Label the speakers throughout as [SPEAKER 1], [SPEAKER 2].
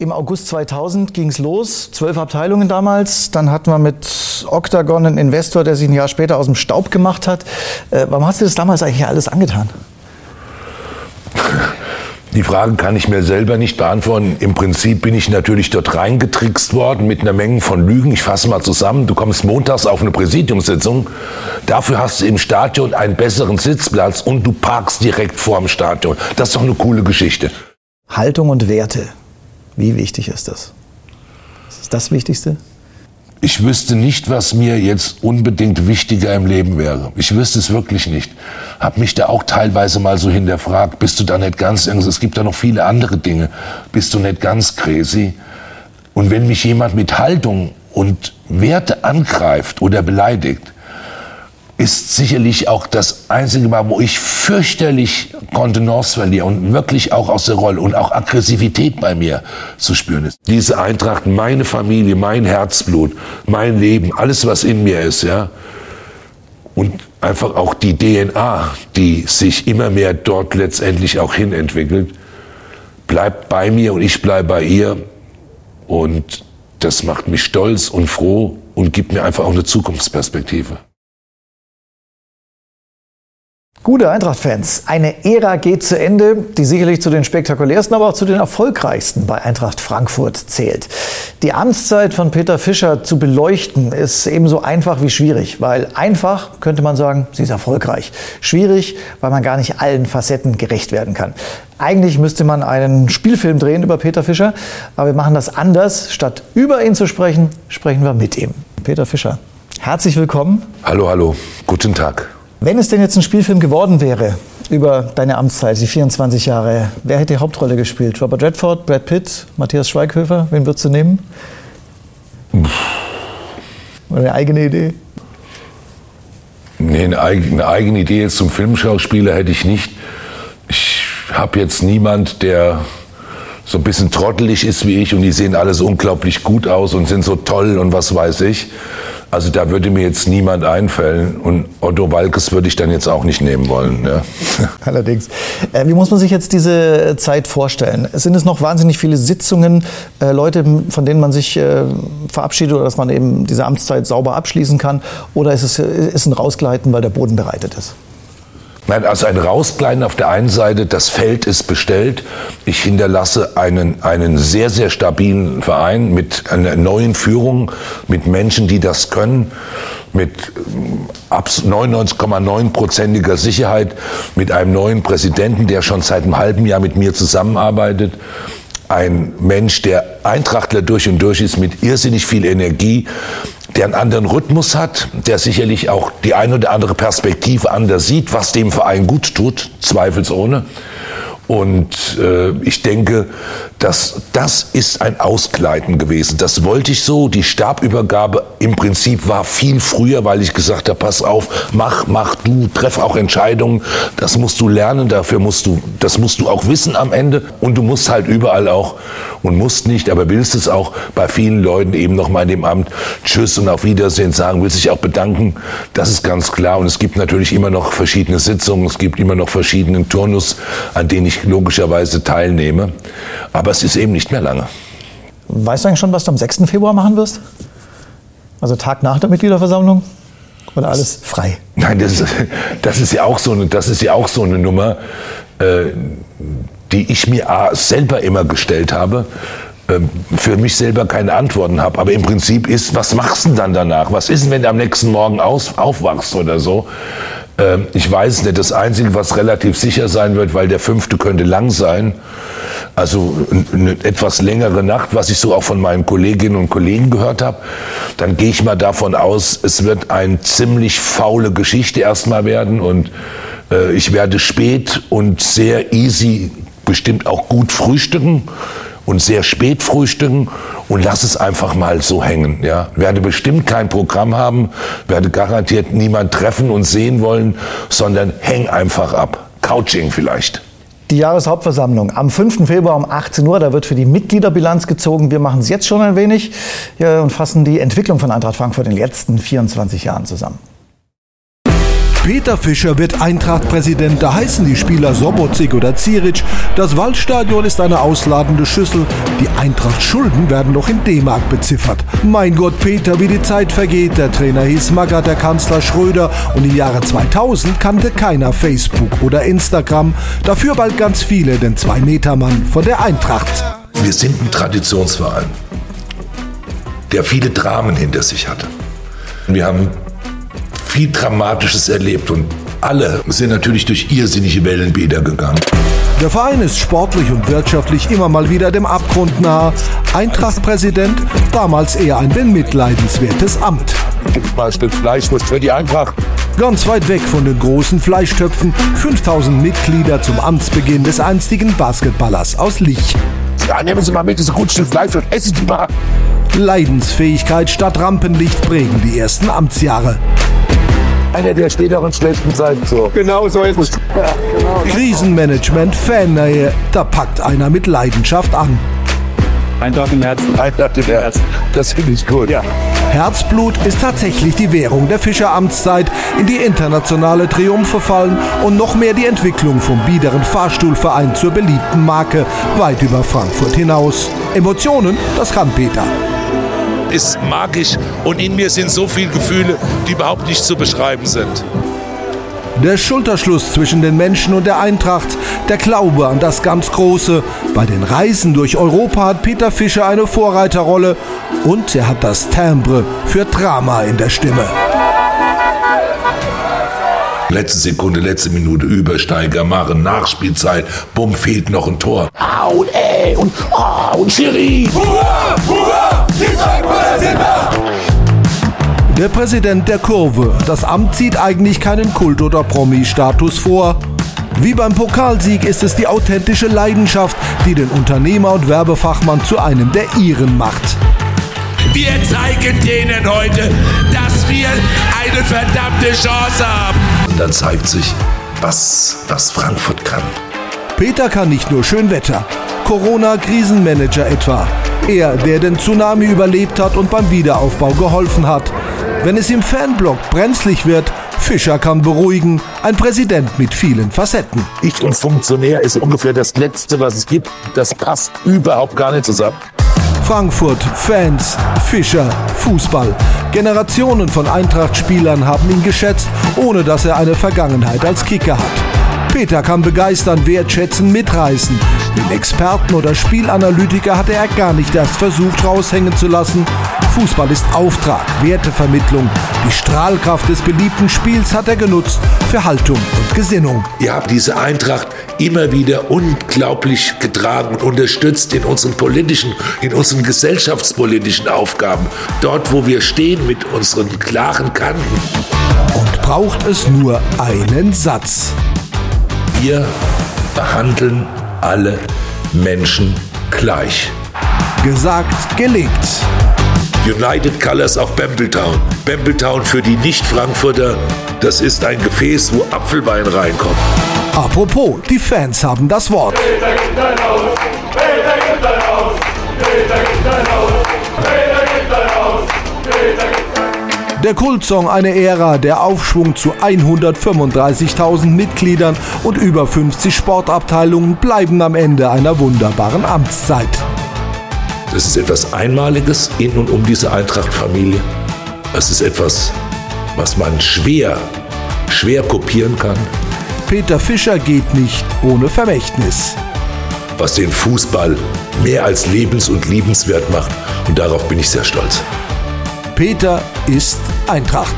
[SPEAKER 1] Im August 2000 ging es los, zwölf Abteilungen damals. Dann hatten wir mit Octagon einen Investor, der sich ein Jahr später aus dem Staub gemacht hat. Äh, warum hast du das damals eigentlich alles angetan?
[SPEAKER 2] Die Fragen kann ich mir selber nicht beantworten. Im Prinzip bin ich natürlich dort reingetrickst worden mit einer Menge von Lügen. Ich fasse mal zusammen. Du kommst montags auf eine Präsidiumssitzung. Dafür hast du im Stadion einen besseren Sitzplatz und du parkst direkt vor dem Stadion. Das ist doch eine coole Geschichte.
[SPEAKER 1] Haltung und Werte. Wie wichtig ist das? Ist das das Wichtigste?
[SPEAKER 2] Ich wüsste nicht, was mir jetzt unbedingt wichtiger im Leben wäre. Ich wüsste es wirklich nicht. Hab mich da auch teilweise mal so hinterfragt, bist du da nicht ganz, es gibt da noch viele andere Dinge, bist du nicht ganz crazy? Und wenn mich jemand mit Haltung und Werte angreift oder beleidigt, ist sicherlich auch das einzige Mal, wo ich fürchterlich Kontenance verliere und wirklich auch aus der Rolle und auch Aggressivität bei mir zu spüren ist. Diese Eintracht, meine Familie, mein Herzblut, mein Leben, alles was in mir ist, ja. Und einfach auch die DNA, die sich immer mehr dort letztendlich auch hin entwickelt, bleibt bei mir und ich bleibe bei ihr. Und das macht mich stolz und froh und gibt mir einfach auch eine Zukunftsperspektive.
[SPEAKER 1] Gute Eintracht-Fans, eine Ära geht zu Ende, die sicherlich zu den spektakulärsten, aber auch zu den erfolgreichsten bei Eintracht Frankfurt zählt. Die Amtszeit von Peter Fischer zu beleuchten ist ebenso einfach wie schwierig, weil einfach könnte man sagen, sie ist erfolgreich. Schwierig, weil man gar nicht allen Facetten gerecht werden kann. Eigentlich müsste man einen Spielfilm drehen über Peter Fischer, aber wir machen das anders. Statt über ihn zu sprechen, sprechen wir mit ihm. Peter Fischer, herzlich willkommen.
[SPEAKER 2] Hallo, hallo, guten Tag.
[SPEAKER 1] Wenn es denn jetzt ein Spielfilm geworden wäre über deine Amtszeit, die 24 Jahre, wer hätte die Hauptrolle gespielt? Robert Redford, Brad Pitt, Matthias Schweighöfer? Wen würdest du nehmen? Oder eine eigene Idee?
[SPEAKER 2] Nee, eine, eigene, eine eigene Idee jetzt zum Filmschauspieler hätte ich nicht. Ich habe jetzt niemand, der so ein bisschen trottelig ist wie ich und die sehen alle so unglaublich gut aus und sind so toll und was weiß ich. Also da würde mir jetzt niemand einfallen und Otto Walkes würde ich dann jetzt auch nicht nehmen wollen. Ja.
[SPEAKER 1] Allerdings. Äh, wie muss man sich jetzt diese Zeit vorstellen? Sind es noch wahnsinnig viele Sitzungen, äh, Leute, von denen man sich äh, verabschiedet oder dass man eben diese Amtszeit sauber abschließen kann? Oder ist es ist ein Rausgleiten, weil der Boden bereitet ist?
[SPEAKER 2] Nein, also ein Rauskleiden auf der einen Seite, das Feld ist bestellt. Ich hinterlasse einen, einen sehr, sehr stabilen Verein mit einer neuen Führung, mit Menschen, die das können, mit 99,9-prozentiger Sicherheit, mit einem neuen Präsidenten, der schon seit einem halben Jahr mit mir zusammenarbeitet ein Mensch, der Eintrachtler durch und durch ist, mit irrsinnig viel Energie, der einen anderen Rhythmus hat, der sicherlich auch die eine oder andere Perspektive anders sieht, was dem Verein gut tut, zweifelsohne. Und äh, ich denke, dass das ist ein Ausgleiten gewesen. Das wollte ich so. Die Stabübergabe im Prinzip war viel früher, weil ich gesagt habe, pass auf, mach, mach du, treff auch Entscheidungen. Das musst du lernen, dafür musst du, das musst du auch wissen am Ende. Und du musst halt überall auch, und musst nicht, aber willst es auch bei vielen Leuten eben nochmal in dem Amt Tschüss und auf Wiedersehen sagen, willst dich auch bedanken. Das ist ganz klar. Und es gibt natürlich immer noch verschiedene Sitzungen, es gibt immer noch verschiedenen Turnus, an denen ich logischerweise teilnehme. Aber es ist eben nicht mehr lange.
[SPEAKER 1] Weißt du eigentlich schon, was du am 6. Februar machen wirst? Also Tag nach der Mitgliederversammlung? Oder alles frei?
[SPEAKER 2] Nein, das ist, das ist, ja, auch so eine, das ist ja auch so eine Nummer, äh, die ich mir selber immer gestellt habe ähm, für mich selber keine Antworten habe. Aber im Prinzip ist, was machst du denn dann danach? Was ist denn, wenn du am nächsten Morgen aus, aufwachst oder so? Ähm, ich weiß nicht. Das Einzige, was relativ sicher sein wird, weil der fünfte könnte lang sein, also eine etwas längere Nacht, was ich so auch von meinen Kolleginnen und Kollegen gehört habe, dann gehe ich mal davon aus, es wird eine ziemlich faule Geschichte erstmal werden und äh, ich werde spät und sehr easy bestimmt auch gut frühstücken und sehr spät frühstücken und lass es einfach mal so hängen. Ja, werde bestimmt kein Programm haben, werde garantiert niemand treffen und sehen wollen, sondern häng einfach ab. Couching vielleicht.
[SPEAKER 1] Die Jahreshauptversammlung am 5. Februar um 18 Uhr, da wird für die Mitgliederbilanz gezogen. Wir machen es jetzt schon ein wenig ja, und fassen die Entwicklung von Eintracht Frankfurt in den letzten 24 Jahren zusammen.
[SPEAKER 3] Peter Fischer wird Eintracht-Präsident, da heißen die Spieler Sobotzig oder Ziric. Das Waldstadion ist eine ausladende Schüssel. Die Eintracht-Schulden werden noch in D-Mark beziffert. Mein Gott, Peter, wie die Zeit vergeht. Der Trainer hieß Magath, der Kanzler Schröder und im Jahre 2000 kannte keiner Facebook oder Instagram. Dafür bald ganz viele, den Zwei-Meter-Mann von der Eintracht.
[SPEAKER 2] Wir sind ein Traditionsverein, der viele Dramen hinter sich hatte. Wir haben viel Dramatisches erlebt und alle sind natürlich durch irrsinnige Wellenbäder gegangen.
[SPEAKER 3] Der Verein ist sportlich und wirtschaftlich immer mal wieder dem Abgrund nahe. Eintracht-Präsident, damals eher ein bemitleidenswertes Amt.
[SPEAKER 2] Gibt mal ein Stück Fleischwurst für die Eintracht.
[SPEAKER 3] Ganz weit weg von den großen Fleischtöpfen, 5000 Mitglieder zum Amtsbeginn des einstigen Basketballers aus Lich.
[SPEAKER 2] Ja, nehmen Sie mal mit, das ist ein gutes Stück Fleisch und essen Sie mal.
[SPEAKER 3] Leidensfähigkeit statt Rampenlicht prägen die ersten Amtsjahre.
[SPEAKER 2] Einer der späteren schlechten Zeiten so.
[SPEAKER 4] Genau so ist es. Ja, genau.
[SPEAKER 3] Krisenmanagement, Fannähe, da packt einer mit Leidenschaft an.
[SPEAKER 4] Eintracht im Herzen.
[SPEAKER 2] Eintracht im Herzen. Das finde ich gut.
[SPEAKER 4] Ja.
[SPEAKER 3] Herzblut ist tatsächlich die Währung der Fischer-Amtszeit, in die internationale Triumphe fallen und noch mehr die Entwicklung vom biederen Fahrstuhlverein zur beliebten Marke weit über Frankfurt hinaus. Emotionen, das kann Peter
[SPEAKER 2] ist magisch und in mir sind so viele Gefühle, die überhaupt nicht zu beschreiben sind.
[SPEAKER 3] Der Schulterschluss zwischen den Menschen und der Eintracht, der Glaube an das ganz Große. Bei den Reisen durch Europa hat Peter Fischer eine Vorreiterrolle und er hat das Timbre für Drama in der Stimme.
[SPEAKER 2] Letzte Sekunde, letzte Minute, Übersteiger, machen, Nachspielzeit, bumm, fehlt noch ein Tor. Ah, und und, ah, und Schiri. Hurra, hurra, die
[SPEAKER 3] Frankfurter sind da. Der Präsident der Kurve. Das Amt zieht eigentlich keinen Kult- oder Promi-Status vor. Wie beim Pokalsieg ist es die authentische Leidenschaft, die den Unternehmer und Werbefachmann zu einem der ihren macht.
[SPEAKER 2] Wir zeigen denen heute, dass wir eine verdammte Chance haben. Und dann zeigt sich, was, was Frankfurt kann.
[SPEAKER 3] Peter kann nicht nur Schönwetter, Corona-Krisenmanager etwa. Er, der den Tsunami überlebt hat und beim Wiederaufbau geholfen hat. Wenn es im Fanblock brenzlig wird, Fischer kann beruhigen, ein Präsident mit vielen Facetten.
[SPEAKER 2] Ich und Funktionär ist ungefähr das Letzte, was es gibt. Das passt überhaupt gar nicht zusammen.
[SPEAKER 3] Frankfurt, Fans, Fischer, Fußball. Generationen von Eintracht-Spielern haben ihn geschätzt, ohne dass er eine Vergangenheit als Kicker hat. Peter kann begeistern, wertschätzen, mitreißen. Den Experten oder Spielanalytiker hatte er gar nicht erst versucht raushängen zu lassen. Fußball ist Auftrag, Wertevermittlung. Die Strahlkraft des beliebten Spiels hat er genutzt für Haltung und Gesinnung.
[SPEAKER 2] Ihr habt diese Eintracht immer wieder unglaublich getragen und unterstützt in unseren politischen, in unseren gesellschaftspolitischen Aufgaben. Dort, wo wir stehen mit unseren klaren Kanten.
[SPEAKER 3] Und braucht es nur einen Satz.
[SPEAKER 2] Wir behandeln alle Menschen gleich.
[SPEAKER 3] Gesagt, gelebt.
[SPEAKER 2] United Colors of Bambletown. Bambletown für die Nicht-Frankfurter, das ist ein Gefäß, wo Apfelwein reinkommt.
[SPEAKER 3] Apropos, die Fans haben das Wort. Peter gibt ein Haus, Peter gibt ein Haus, Peter gibt ein Haus, der Kultsong eine Ära, der Aufschwung zu 135.000 Mitgliedern und über 50 Sportabteilungen bleiben am Ende einer wunderbaren Amtszeit.
[SPEAKER 2] Das ist etwas Einmaliges in und um diese Eintracht-Familie. Es ist etwas, was man schwer, schwer kopieren kann.
[SPEAKER 3] Peter Fischer geht nicht ohne Vermächtnis.
[SPEAKER 2] Was den Fußball mehr als lebens- und liebenswert macht. Und darauf bin ich sehr stolz.
[SPEAKER 3] Peter ist Eintracht.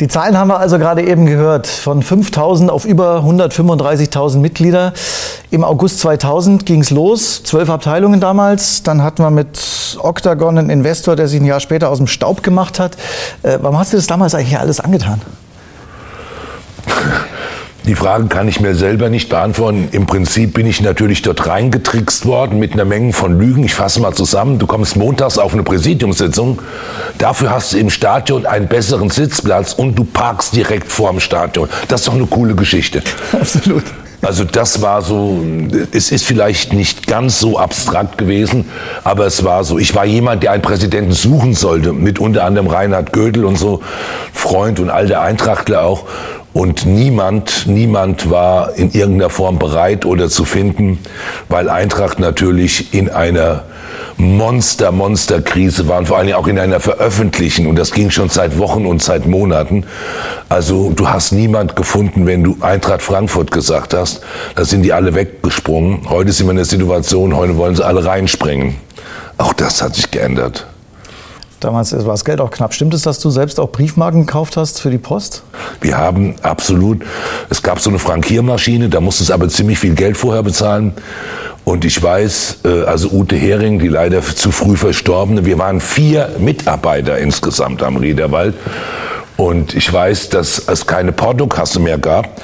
[SPEAKER 1] Die Zahlen haben wir also gerade eben gehört. Von 5000 auf über 135.000 Mitglieder. Im August 2000 ging es los. Zwölf Abteilungen damals. Dann hatten wir mit Octagon einen Investor, der sich ein Jahr später aus dem Staub gemacht hat. Äh, warum hast du das damals eigentlich alles angetan?
[SPEAKER 2] Die Frage kann ich mir selber nicht beantworten. Im Prinzip bin ich natürlich dort reingetrickst worden mit einer Menge von Lügen. Ich fasse mal zusammen. Du kommst montags auf eine Präsidiumssitzung. Dafür hast du im Stadion einen besseren Sitzplatz und du parkst direkt vor dem Stadion. Das ist doch eine coole Geschichte.
[SPEAKER 1] Absolut.
[SPEAKER 2] Also das war so, es ist vielleicht nicht ganz so abstrakt gewesen, aber es war so. Ich war jemand, der einen Präsidenten suchen sollte, mit unter anderem Reinhard Gödel und so, Freund und all der Eintrachtler auch. Und niemand, niemand war in irgendeiner Form bereit oder zu finden, weil Eintracht natürlich in einer Monster, Monster-Krise waren, vor allem auch in einer veröffentlichen. Und das ging schon seit Wochen und seit Monaten. Also du hast niemand gefunden, wenn du Eintracht Frankfurt gesagt hast. Da sind die alle weggesprungen. Heute sind wir in der Situation, heute wollen sie alle reinspringen. Auch das hat sich geändert.
[SPEAKER 1] Damals war das Geld auch knapp. Stimmt es, dass du selbst auch Briefmarken gekauft hast für die Post?
[SPEAKER 2] Wir haben absolut, es gab so eine Frankiermaschine, da musstest aber ziemlich viel Geld vorher bezahlen. Und ich weiß, äh, also Ute Hering, die leider zu früh verstorbene, wir waren vier Mitarbeiter insgesamt am Riederwald. Und ich weiß, dass es keine Portokasse mehr gab.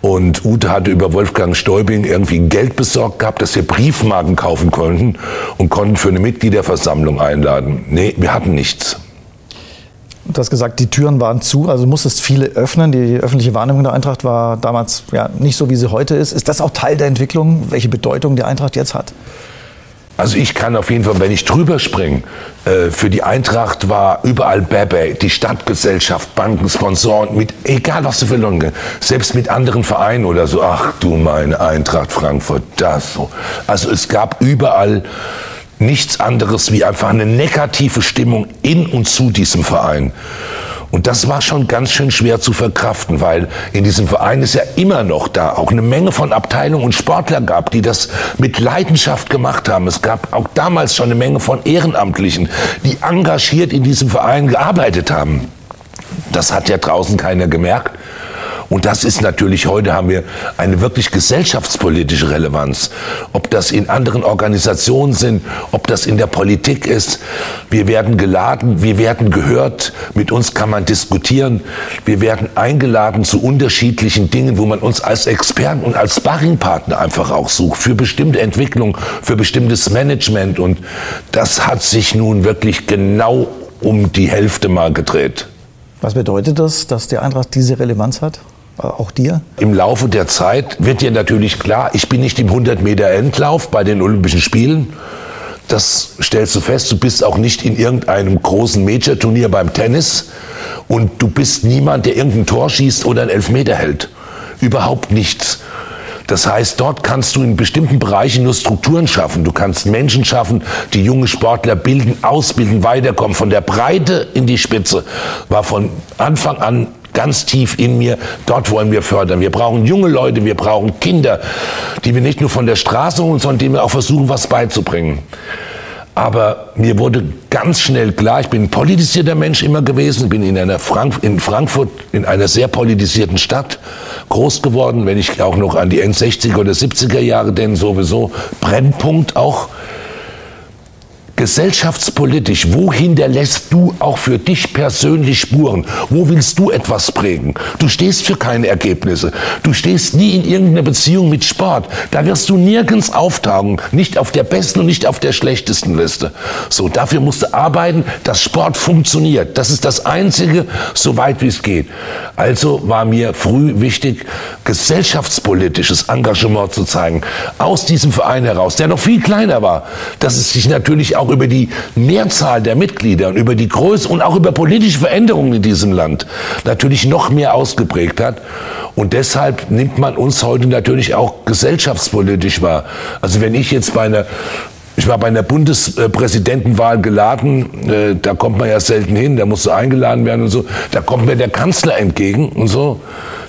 [SPEAKER 2] Und Ute hatte über Wolfgang Stäubing irgendwie Geld besorgt gehabt, dass wir Briefmarken kaufen konnten und konnten für eine Mitgliederversammlung einladen. Nee, wir hatten nichts.
[SPEAKER 1] Du hast gesagt, die Türen waren zu, also musstest viele öffnen. Die öffentliche Wahrnehmung der Eintracht war damals ja nicht so, wie sie heute ist. Ist das auch Teil der Entwicklung, welche Bedeutung die Eintracht jetzt hat?
[SPEAKER 2] Also ich kann auf jeden Fall, wenn ich drüber springe, äh, für die Eintracht war überall Bebe, die Stadtgesellschaft, Banken, Sponsoren, mit egal was du für Leute, selbst mit anderen Vereinen oder so. Ach du meine Eintracht Frankfurt, das so. Also es gab überall nichts anderes wie einfach eine negative Stimmung in und zu diesem Verein. Und das war schon ganz schön schwer zu verkraften, weil in diesem Verein ist ja immer noch da auch eine Menge von Abteilungen und Sportler gab, die das mit Leidenschaft gemacht haben. Es gab auch damals schon eine Menge von Ehrenamtlichen, die engagiert in diesem Verein gearbeitet haben. Das hat ja draußen keiner gemerkt. Und das ist natürlich, heute haben wir eine wirklich gesellschaftspolitische Relevanz. Ob das in anderen Organisationen sind, ob das in der Politik ist. Wir werden geladen, wir werden gehört, mit uns kann man diskutieren. Wir werden eingeladen zu unterschiedlichen Dingen, wo man uns als Experten und als Sparringpartner einfach auch sucht, für bestimmte Entwicklung, für bestimmtes Management. Und das hat sich nun wirklich genau um die Hälfte mal gedreht.
[SPEAKER 1] Was bedeutet das, dass die Eintracht diese Relevanz hat? Auch dir?
[SPEAKER 2] Im Laufe der Zeit wird dir natürlich klar, ich bin nicht im 100 Meter Endlauf bei den Olympischen Spielen. Das stellst du fest. Du bist auch nicht in irgendeinem großen Major-Turnier beim Tennis. Und du bist niemand, der irgendein Tor schießt oder einen Elfmeter hält. Überhaupt nichts. Das heißt, dort kannst du in bestimmten Bereichen nur Strukturen schaffen. Du kannst Menschen schaffen, die junge Sportler bilden, ausbilden, weiterkommen. Von der Breite in die Spitze war von Anfang an ganz tief in mir, dort wollen wir fördern. Wir brauchen junge Leute, wir brauchen Kinder, die wir nicht nur von der Straße holen, sondern denen wir auch versuchen, was beizubringen. Aber mir wurde ganz schnell klar, ich bin ein politisierter Mensch immer gewesen, bin in, einer Frank in Frankfurt, in einer sehr politisierten Stadt groß geworden, wenn ich auch noch an die End-60er oder 70er Jahre denke, sowieso Brennpunkt auch gesellschaftspolitisch, wo hinterlässt du auch für dich persönlich Spuren? Wo willst du etwas prägen? Du stehst für keine Ergebnisse. Du stehst nie in irgendeiner Beziehung mit Sport. Da wirst du nirgends auftauchen. Nicht auf der besten und nicht auf der schlechtesten Liste. So, dafür musst du arbeiten, dass Sport funktioniert. Das ist das Einzige, so weit wie es geht. Also war mir früh wichtig, gesellschaftspolitisches Engagement zu zeigen. Aus diesem Verein heraus, der noch viel kleiner war, dass es sich natürlich auch auch über die Mehrzahl der Mitglieder und über die Größe und auch über politische Veränderungen in diesem Land natürlich noch mehr ausgeprägt hat. Und deshalb nimmt man uns heute natürlich auch gesellschaftspolitisch wahr. Also wenn ich jetzt bei einer ich war bei einer Bundespräsidentenwahl geladen, äh, da kommt man ja selten hin, da musst du eingeladen werden und so. Da kommt mir der Kanzler entgegen und so.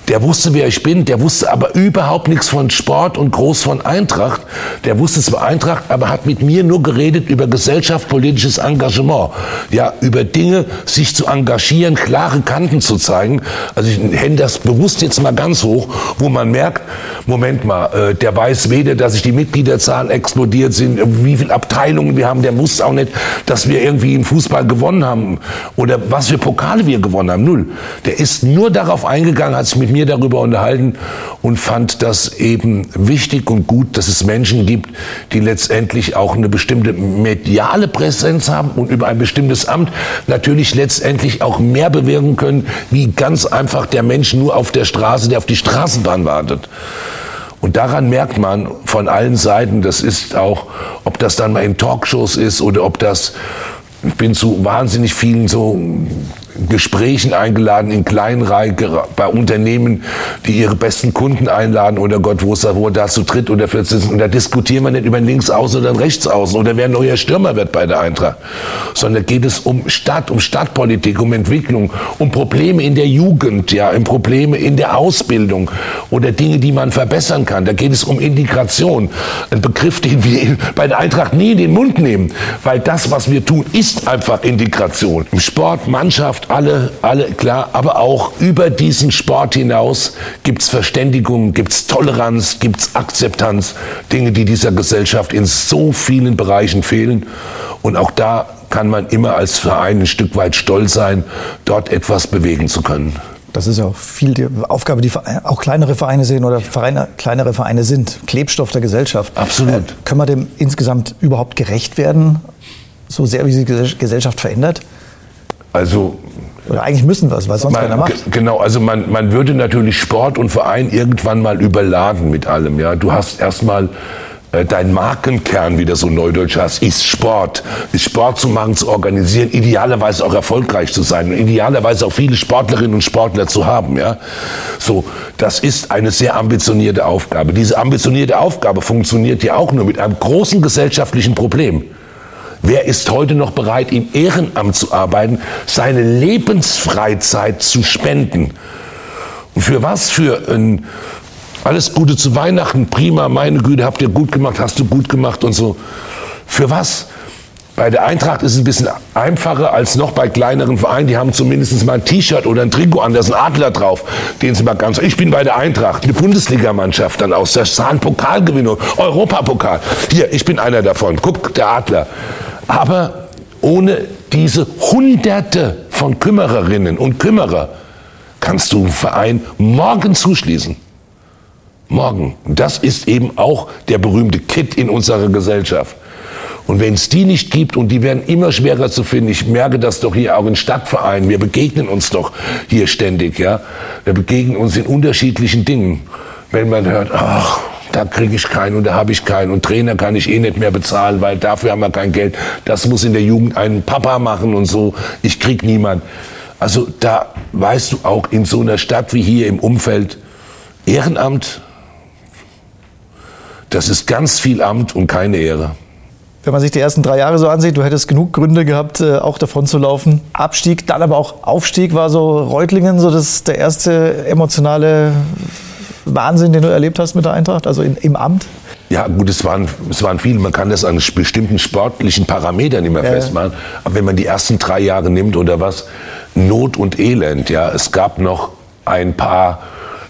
[SPEAKER 2] Der wusste, wer ich bin, der wusste aber überhaupt nichts von Sport und groß von Eintracht. Der wusste zwar Eintracht, aber hat mit mir nur geredet über gesellschaftspolitisches Engagement. Ja, über Dinge, sich zu engagieren, klare Kanten zu zeigen. Also ich hänge das bewusst jetzt mal ganz hoch, wo man merkt, Moment mal, äh, der weiß weder, dass sich die Mitgliederzahlen explodiert sind, wie viele Abteilungen wir haben, der wusste auch nicht, dass wir irgendwie im Fußball gewonnen haben oder was für Pokale wir gewonnen haben. Null. Der ist nur darauf eingegangen, hat sich mit mir mir darüber unterhalten und fand das eben wichtig und gut, dass es Menschen gibt, die letztendlich auch eine bestimmte mediale Präsenz haben und über ein bestimmtes Amt natürlich letztendlich auch mehr bewirken können, wie ganz einfach der Mensch nur auf der Straße, der auf die Straßenbahn wartet. Und daran merkt man von allen Seiten, das ist auch, ob das dann mal in Talkshows ist oder ob das, ich bin zu wahnsinnig vielen so Gesprächen eingeladen in Kleinreich bei Unternehmen, die ihre besten Kunden einladen oder Gott, wo es da, wo da zu dritt oder sitzen. Und da diskutieren wir nicht über links außen oder rechts außen oder wer neuer Stürmer wird bei der Eintracht, sondern geht es um Stadt, um Stadtpolitik, um Entwicklung, um Probleme in der Jugend, ja, um Probleme in der Ausbildung oder Dinge, die man verbessern kann. Da geht es um Integration. Ein Begriff, den wir bei der Eintracht nie in den Mund nehmen, weil das, was wir tun, ist einfach Integration. Im Sport, Mannschaft, alle, alle klar, aber auch über diesen Sport hinaus gibt es Verständigung, gibt es Toleranz, gibt es Akzeptanz, Dinge, die dieser Gesellschaft in so vielen Bereichen fehlen. Und auch da kann man immer als Verein ein Stück weit stolz sein, dort etwas bewegen zu können.
[SPEAKER 1] Das ist ja auch viel die Aufgabe, die auch kleinere Vereine sehen oder Vereine, kleinere Vereine sind. Klebstoff der Gesellschaft.
[SPEAKER 2] Absolut. Äh,
[SPEAKER 1] können wir dem insgesamt überhaupt gerecht werden, so sehr wie sich die Gesellschaft verändert?
[SPEAKER 2] Also
[SPEAKER 1] oder eigentlich müssen wir es, weil sonst man, keiner macht.
[SPEAKER 2] Genau, also man, man würde natürlich Sport und Verein irgendwann mal überladen mit allem. Ja, Du hast erstmal äh, dein Markenkern, wie das so neudeutsch heißt, ist Sport. Ist Sport zu machen, zu organisieren, idealerweise auch erfolgreich zu sein und idealerweise auch viele Sportlerinnen und Sportler zu haben. Ja? So, das ist eine sehr ambitionierte Aufgabe. Diese ambitionierte Aufgabe funktioniert ja auch nur mit einem großen gesellschaftlichen Problem. Wer ist heute noch bereit, im Ehrenamt zu arbeiten, seine Lebensfreizeit zu spenden? Und für was? Für ein alles Gute zu Weihnachten, prima, meine Güte, habt ihr gut gemacht, hast du gut gemacht und so. Für was? Bei der Eintracht ist es ein bisschen einfacher als noch bei kleineren Vereinen. Die haben zumindest mal ein T-Shirt oder ein Trikot an, da ist ein Adler drauf, den sie mal ganz. Ich bin bei der Eintracht, eine Bundesligamannschaft dann aus der Zahn Pokalgewinnung, Europapokal. Hier, ich bin einer davon. Guck, der Adler. Aber ohne diese Hunderte von Kümmererinnen und Kümmerer kannst du einen Verein morgen zuschließen. Morgen. Das ist eben auch der berühmte Kit in unserer Gesellschaft. Und wenn es die nicht gibt, und die werden immer schwerer zu finden, ich merke das doch hier auch in Stadtvereinen, wir begegnen uns doch hier ständig, ja. Wir begegnen uns in unterschiedlichen Dingen. Wenn man hört, ach, da kriege ich keinen und da habe ich keinen und Trainer kann ich eh nicht mehr bezahlen, weil dafür haben wir kein Geld. Das muss in der Jugend ein Papa machen und so. Ich krieg niemand. Also da weißt du auch in so einer Stadt wie hier im Umfeld Ehrenamt, das ist ganz viel Amt und keine Ehre
[SPEAKER 1] wenn man sich die ersten drei Jahre so ansieht, du hättest genug Gründe gehabt, äh, auch davon zu laufen. Abstieg, dann aber auch Aufstieg war so Reutlingen, so das der erste emotionale Wahnsinn, den du erlebt hast mit der Eintracht, also in, im Amt.
[SPEAKER 2] Ja, gut, es waren, es waren viele. Man kann das an bestimmten sportlichen Parametern nicht mehr ja. festmachen. Aber wenn man die ersten drei Jahre nimmt oder was, Not und Elend, ja, es gab noch ein paar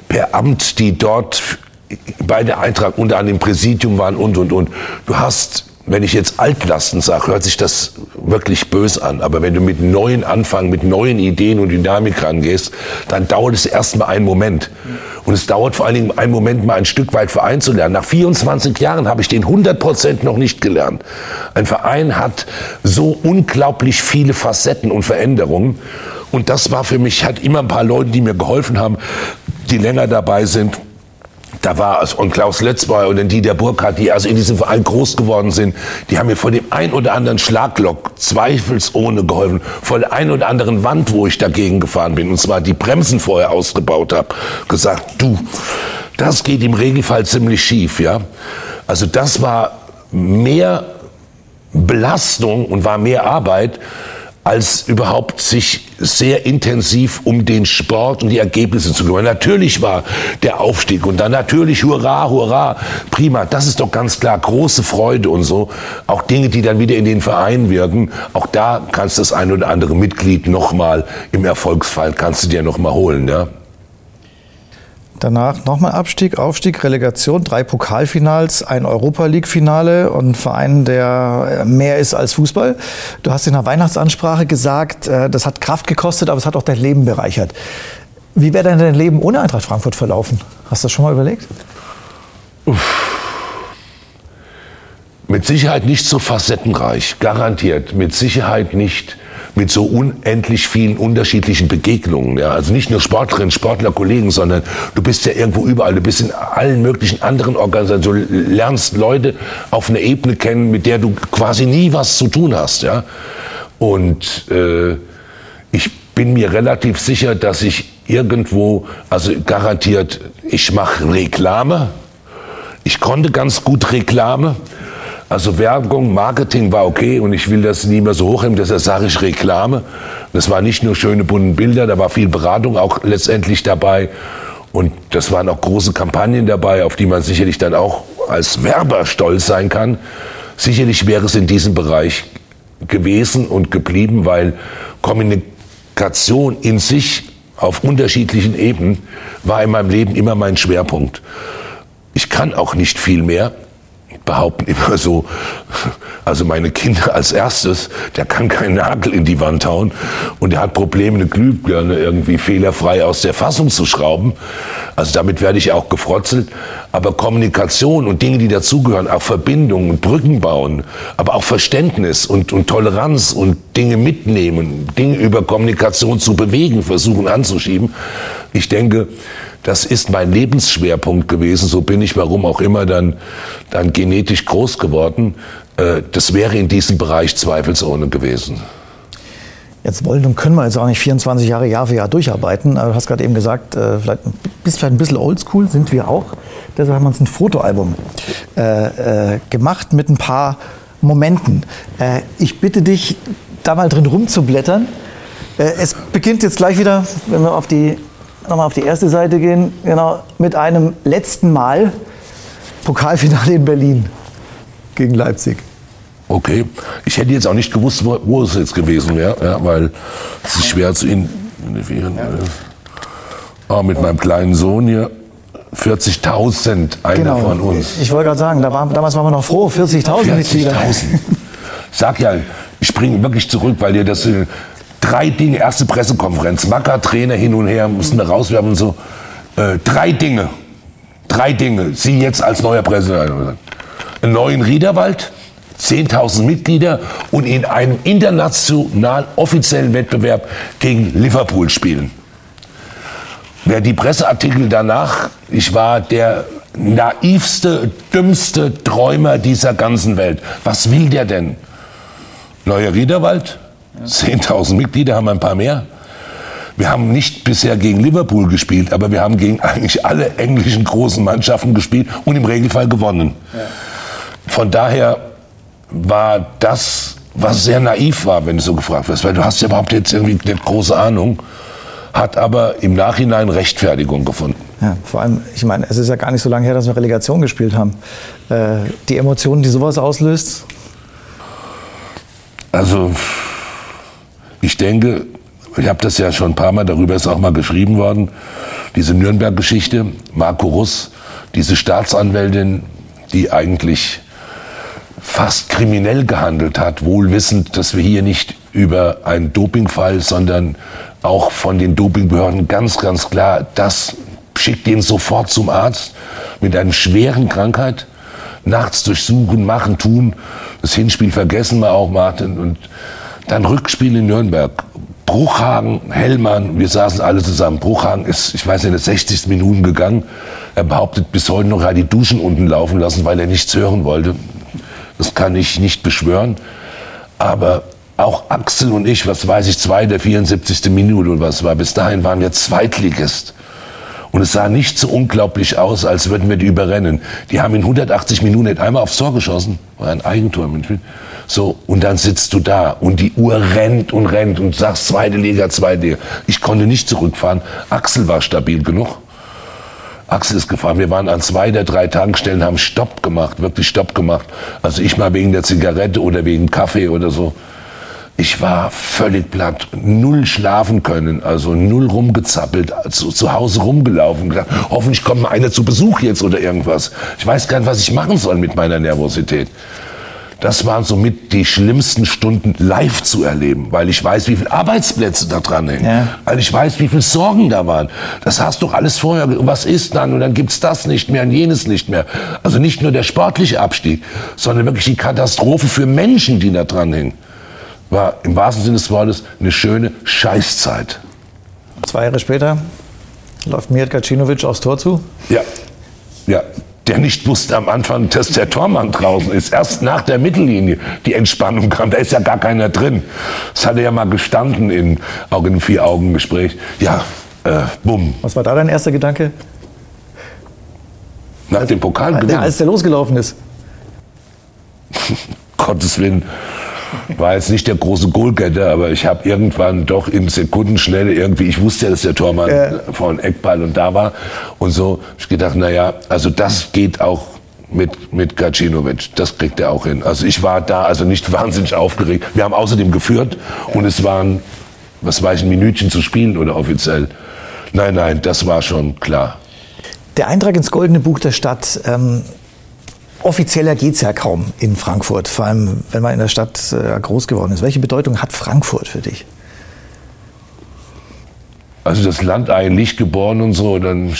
[SPEAKER 2] per Amt, die dort bei der Eintracht unter anderem im Präsidium waren und, und, und. Du hast wenn ich jetzt Altlasten sage, hört sich das wirklich bös an. Aber wenn du mit neuen Anfang, mit neuen Ideen und Dynamik rangehst, dann dauert es erstmal einen Moment. Und es dauert vor allen Dingen einen Moment, mal ein Stück weit Verein zu lernen. Nach 24 Jahren habe ich den 100 Prozent noch nicht gelernt. Ein Verein hat so unglaublich viele Facetten und Veränderungen. Und das war für mich, hat immer ein paar Leute, die mir geholfen haben, die länger dabei sind da war es. Und Klaus Letzboy und dann Dieter Burkhardt, die also in diesem Verein groß geworden sind, die haben mir vor dem ein oder anderen Schlaglock zweifelsohne geholfen, vor der ein oder anderen Wand, wo ich dagegen gefahren bin, und zwar die Bremsen vorher ausgebaut habe, gesagt, du, das geht im Regelfall ziemlich schief, ja. Also das war mehr Belastung und war mehr Arbeit, als überhaupt sich sehr intensiv um den Sport und die Ergebnisse zu kümmern. Natürlich war der Aufstieg und dann natürlich Hurra, Hurra, prima. Das ist doch ganz klar große Freude und so. Auch Dinge, die dann wieder in den Verein wirken. Auch da kannst du das ein oder andere Mitglied nochmal im Erfolgsfall kannst du dir nochmal holen, ja.
[SPEAKER 1] Danach nochmal Abstieg, Aufstieg, Relegation, drei Pokalfinals, ein Europa League-Finale und ein Verein, der mehr ist als Fußball. Du hast in der Weihnachtsansprache gesagt, äh, das hat Kraft gekostet, aber es hat auch dein Leben bereichert. Wie wäre denn dein Leben ohne Eintracht Frankfurt verlaufen? Hast du das schon mal überlegt? Uff.
[SPEAKER 2] Mit Sicherheit nicht so facettenreich, garantiert. Mit Sicherheit nicht mit so unendlich vielen unterschiedlichen Begegnungen. Ja? Also nicht nur Sportlerinnen, Sportler, Kollegen, sondern du bist ja irgendwo überall. Du bist in allen möglichen anderen Organisationen. Du lernst Leute auf einer Ebene kennen, mit der du quasi nie was zu tun hast. Ja? Und äh, ich bin mir relativ sicher, dass ich irgendwo, also garantiert, ich mache Reklame. Ich konnte ganz gut Reklame. Also Werbung, Marketing war okay und ich will das nie mehr so hochheben, deshalb sage ich Reklame. Das war nicht nur schöne bunte Bilder, da war viel Beratung auch letztendlich dabei. Und das waren auch große Kampagnen dabei, auf die man sicherlich dann auch als Werber stolz sein kann. Sicherlich wäre es in diesem Bereich gewesen und geblieben, weil Kommunikation in sich auf unterschiedlichen Ebenen war in meinem Leben immer mein Schwerpunkt. Ich kann auch nicht viel mehr behaupten immer so, also meine Kinder als erstes, der kann keinen Nagel in die Wand hauen und der hat Probleme, eine Glühbirne irgendwie fehlerfrei aus der Fassung zu schrauben. Also damit werde ich auch gefrotzelt. Aber Kommunikation und Dinge, die dazugehören, auch Verbindungen und Brücken bauen, aber auch Verständnis und, und Toleranz und Dinge mitnehmen, Dinge über Kommunikation zu bewegen, versuchen anzuschieben. Ich denke, das ist mein Lebensschwerpunkt gewesen. So bin ich, warum auch immer, dann, dann genetisch groß geworden. Äh, das wäre in diesem Bereich zweifelsohne gewesen.
[SPEAKER 1] Jetzt wollen und können wir jetzt auch nicht 24 Jahre Jahr für Jahr durcharbeiten. Du hast gerade eben gesagt, äh, vielleicht, bist vielleicht ein bisschen oldschool, sind wir auch. Deshalb haben wir uns ein Fotoalbum äh, äh, gemacht mit ein paar Momenten. Äh, ich bitte dich, da mal drin rumzublättern. Es beginnt jetzt gleich wieder, wenn wir auf die nochmal auf die erste Seite gehen, genau, mit einem letzten Mal Pokalfinale in Berlin gegen Leipzig.
[SPEAKER 2] Okay, ich hätte jetzt auch nicht gewusst, wo, wo es jetzt gewesen wäre, ja, weil es ist schwer zu identifizieren. Ja. Oh, mit meinem kleinen Sohn hier. 40.000, einer genau. von uns.
[SPEAKER 1] Ich wollte gerade sagen, da war, damals waren wir noch froh, 40.000 Mitglieder. 40.000.
[SPEAKER 2] Sag ja, ich springe wirklich zurück, weil ihr das drei Dinge, erste Pressekonferenz, Macker, Trainer hin und her, mussten wir rauswerfen und so. Äh, drei Dinge, drei Dinge. Sie jetzt als neuer Präsident. Einen neuen Riederwald, 10.000 Mitglieder und in einem international offiziellen Wettbewerb gegen Liverpool spielen. Wer die Presseartikel danach, ich war der naivste, dümmste Träumer dieser ganzen Welt. Was will der denn? Neuer Riederwald? 10.000 Mitglieder, haben ein paar mehr. Wir haben nicht bisher gegen Liverpool gespielt, aber wir haben gegen eigentlich alle englischen großen Mannschaften gespielt und im Regelfall gewonnen. Ja. Von daher war das, was sehr naiv war, wenn du so gefragt wirst, weil du hast ja überhaupt jetzt irgendwie eine große Ahnung, hat aber im Nachhinein Rechtfertigung gefunden.
[SPEAKER 1] Ja, vor allem, ich meine, es ist ja gar nicht so lange her, dass wir Relegation gespielt haben. Äh, die Emotionen, die sowas auslöst?
[SPEAKER 2] Also, ich denke, ich habe das ja schon ein paar Mal, darüber ist auch mal geschrieben worden, diese Nürnberg-Geschichte, Marco Russ, diese Staatsanwältin, die eigentlich fast kriminell gehandelt hat, wohl wissend, dass wir hier nicht über einen Dopingfall, sondern auch von den Dopingbehörden ganz, ganz klar, das schickt den sofort zum Arzt mit einer schweren Krankheit, nachts durchsuchen, machen, tun, das Hinspiel vergessen wir auch, Martin, und dann Rückspiel in Nürnberg. Bruchhagen, Hellmann, wir saßen alle zusammen. Bruchhagen ist, ich weiß nicht, in den 60. Minuten gegangen. Er behauptet bis heute noch, er hat die Duschen unten laufen lassen, weil er nichts hören wollte. Das kann ich nicht beschwören. Aber auch Axel und ich, was weiß ich, zwei der 74. Minute oder was war, bis dahin waren wir Zweitligist. Und es sah nicht so unglaublich aus, als würden wir die überrennen. Die haben in 180 Minuten nicht einmal aufs Tor geschossen. War ein Eigentor. So, und dann sitzt du da und die Uhr rennt und rennt und sagst zweite Liga, zweite Liga. Ich konnte nicht zurückfahren. Axel war stabil genug. Axel ist gefahren. Wir waren an zwei der drei Tankstellen, haben Stopp gemacht, wirklich Stopp gemacht. Also ich mal wegen der Zigarette oder wegen Kaffee oder so. Ich war völlig platt, null schlafen können, also null rumgezappelt, zu, zu Hause rumgelaufen, gedacht, hoffentlich kommt mal einer zu Besuch jetzt oder irgendwas. Ich weiß gar nicht, was ich machen soll mit meiner Nervosität. Das waren somit die schlimmsten Stunden live zu erleben, weil ich weiß, wie viele Arbeitsplätze da dran hängen, ja. weil ich weiß, wie viele Sorgen da waren. Das hast du alles vorher. Was ist dann? Und dann gibt's das nicht mehr und jenes nicht mehr. Also nicht nur der sportliche Abstieg, sondern wirklich die Katastrophe für Menschen, die da dran hängen. War im wahrsten Sinne des Wortes eine schöne Scheißzeit.
[SPEAKER 1] Zwei Jahre später läuft Mijat Gacinovic aufs Tor zu.
[SPEAKER 2] Ja, ja. Der nicht wusste am Anfang, dass der Tormann draußen ist. Erst nach der Mittellinie die Entspannung kam. Da ist ja gar keiner drin. Das hat er ja mal gestanden, in, auch in einem Vier-Augen-Gespräch. Ja, äh, bumm.
[SPEAKER 1] Was war da dein erster Gedanke?
[SPEAKER 2] Nach dem Pokalgewinn.
[SPEAKER 1] Ja, als der losgelaufen ist.
[SPEAKER 2] Gottes Willen war jetzt nicht der große Goalgetter, aber ich habe irgendwann doch in Sekundenschnelle irgendwie, ich wusste ja, dass der Tormann
[SPEAKER 1] Ja.
[SPEAKER 2] von Eckball und da war und so, ich gedacht, na ja, also das geht auch mit, mit Gacinovic, das kriegt er auch hin. Also ich war da, also nicht wahnsinnig aufgeregt. Wir haben außerdem geführt und es waren, was weiß ich, ein Minütchen zu spielen oder offiziell. Nein, nein, das war schon klar.
[SPEAKER 1] Der Eintrag ins Goldene Buch der Stadt. Ähm, offizieller geht es ja kaum in Frankfurt, vor allem wenn man in der Stadt äh, groß geworden ist. Welche Bedeutung hat Frankfurt für dich?
[SPEAKER 2] Also das Land eigentlich geboren und so, dann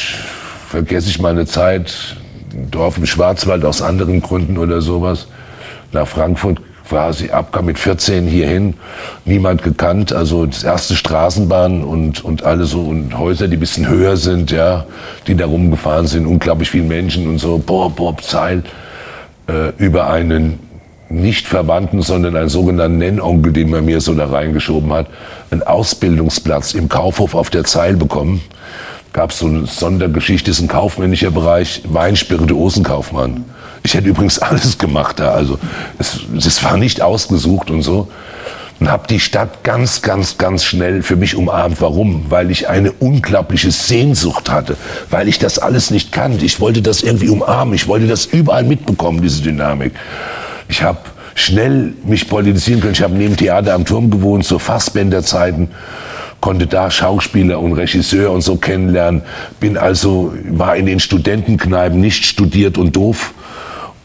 [SPEAKER 2] vergesse ich meine Zeit, ein Dorf im Schwarzwald aus anderen Gründen oder sowas, nach Frankfurt quasi abkam mit 14 hierhin, niemand gekannt, also das erste Straßenbahn und, und alle so und Häuser, die ein bisschen höher sind, ja, die da rumgefahren sind, unglaublich viele Menschen und so, boah, boah, Zeil, äh, über einen nicht Verwandten, sondern einen sogenannten Nennonkel, den man mir so da reingeschoben hat, einen Ausbildungsplatz im Kaufhof auf der Zeil bekommen. Gab so eine Sondergeschichte, ist ein kaufmännischer Bereich, Wein, Spirituosenkaufmann. Ich hätte übrigens alles gemacht da, also es, es war nicht ausgesucht und so. Und habe die Stadt ganz, ganz, ganz schnell für mich umarmt. Warum? Weil ich eine unglaubliche Sehnsucht hatte, weil ich das alles nicht kannte. Ich wollte das irgendwie umarmen, ich wollte das überall mitbekommen, diese Dynamik. Ich habe schnell mich politisieren können. Ich habe neben Theater am Turm gewohnt, zu Fassbänderzeiten, konnte da Schauspieler und Regisseur und so kennenlernen. Bin also, war in den Studentenkneipen nicht studiert und doof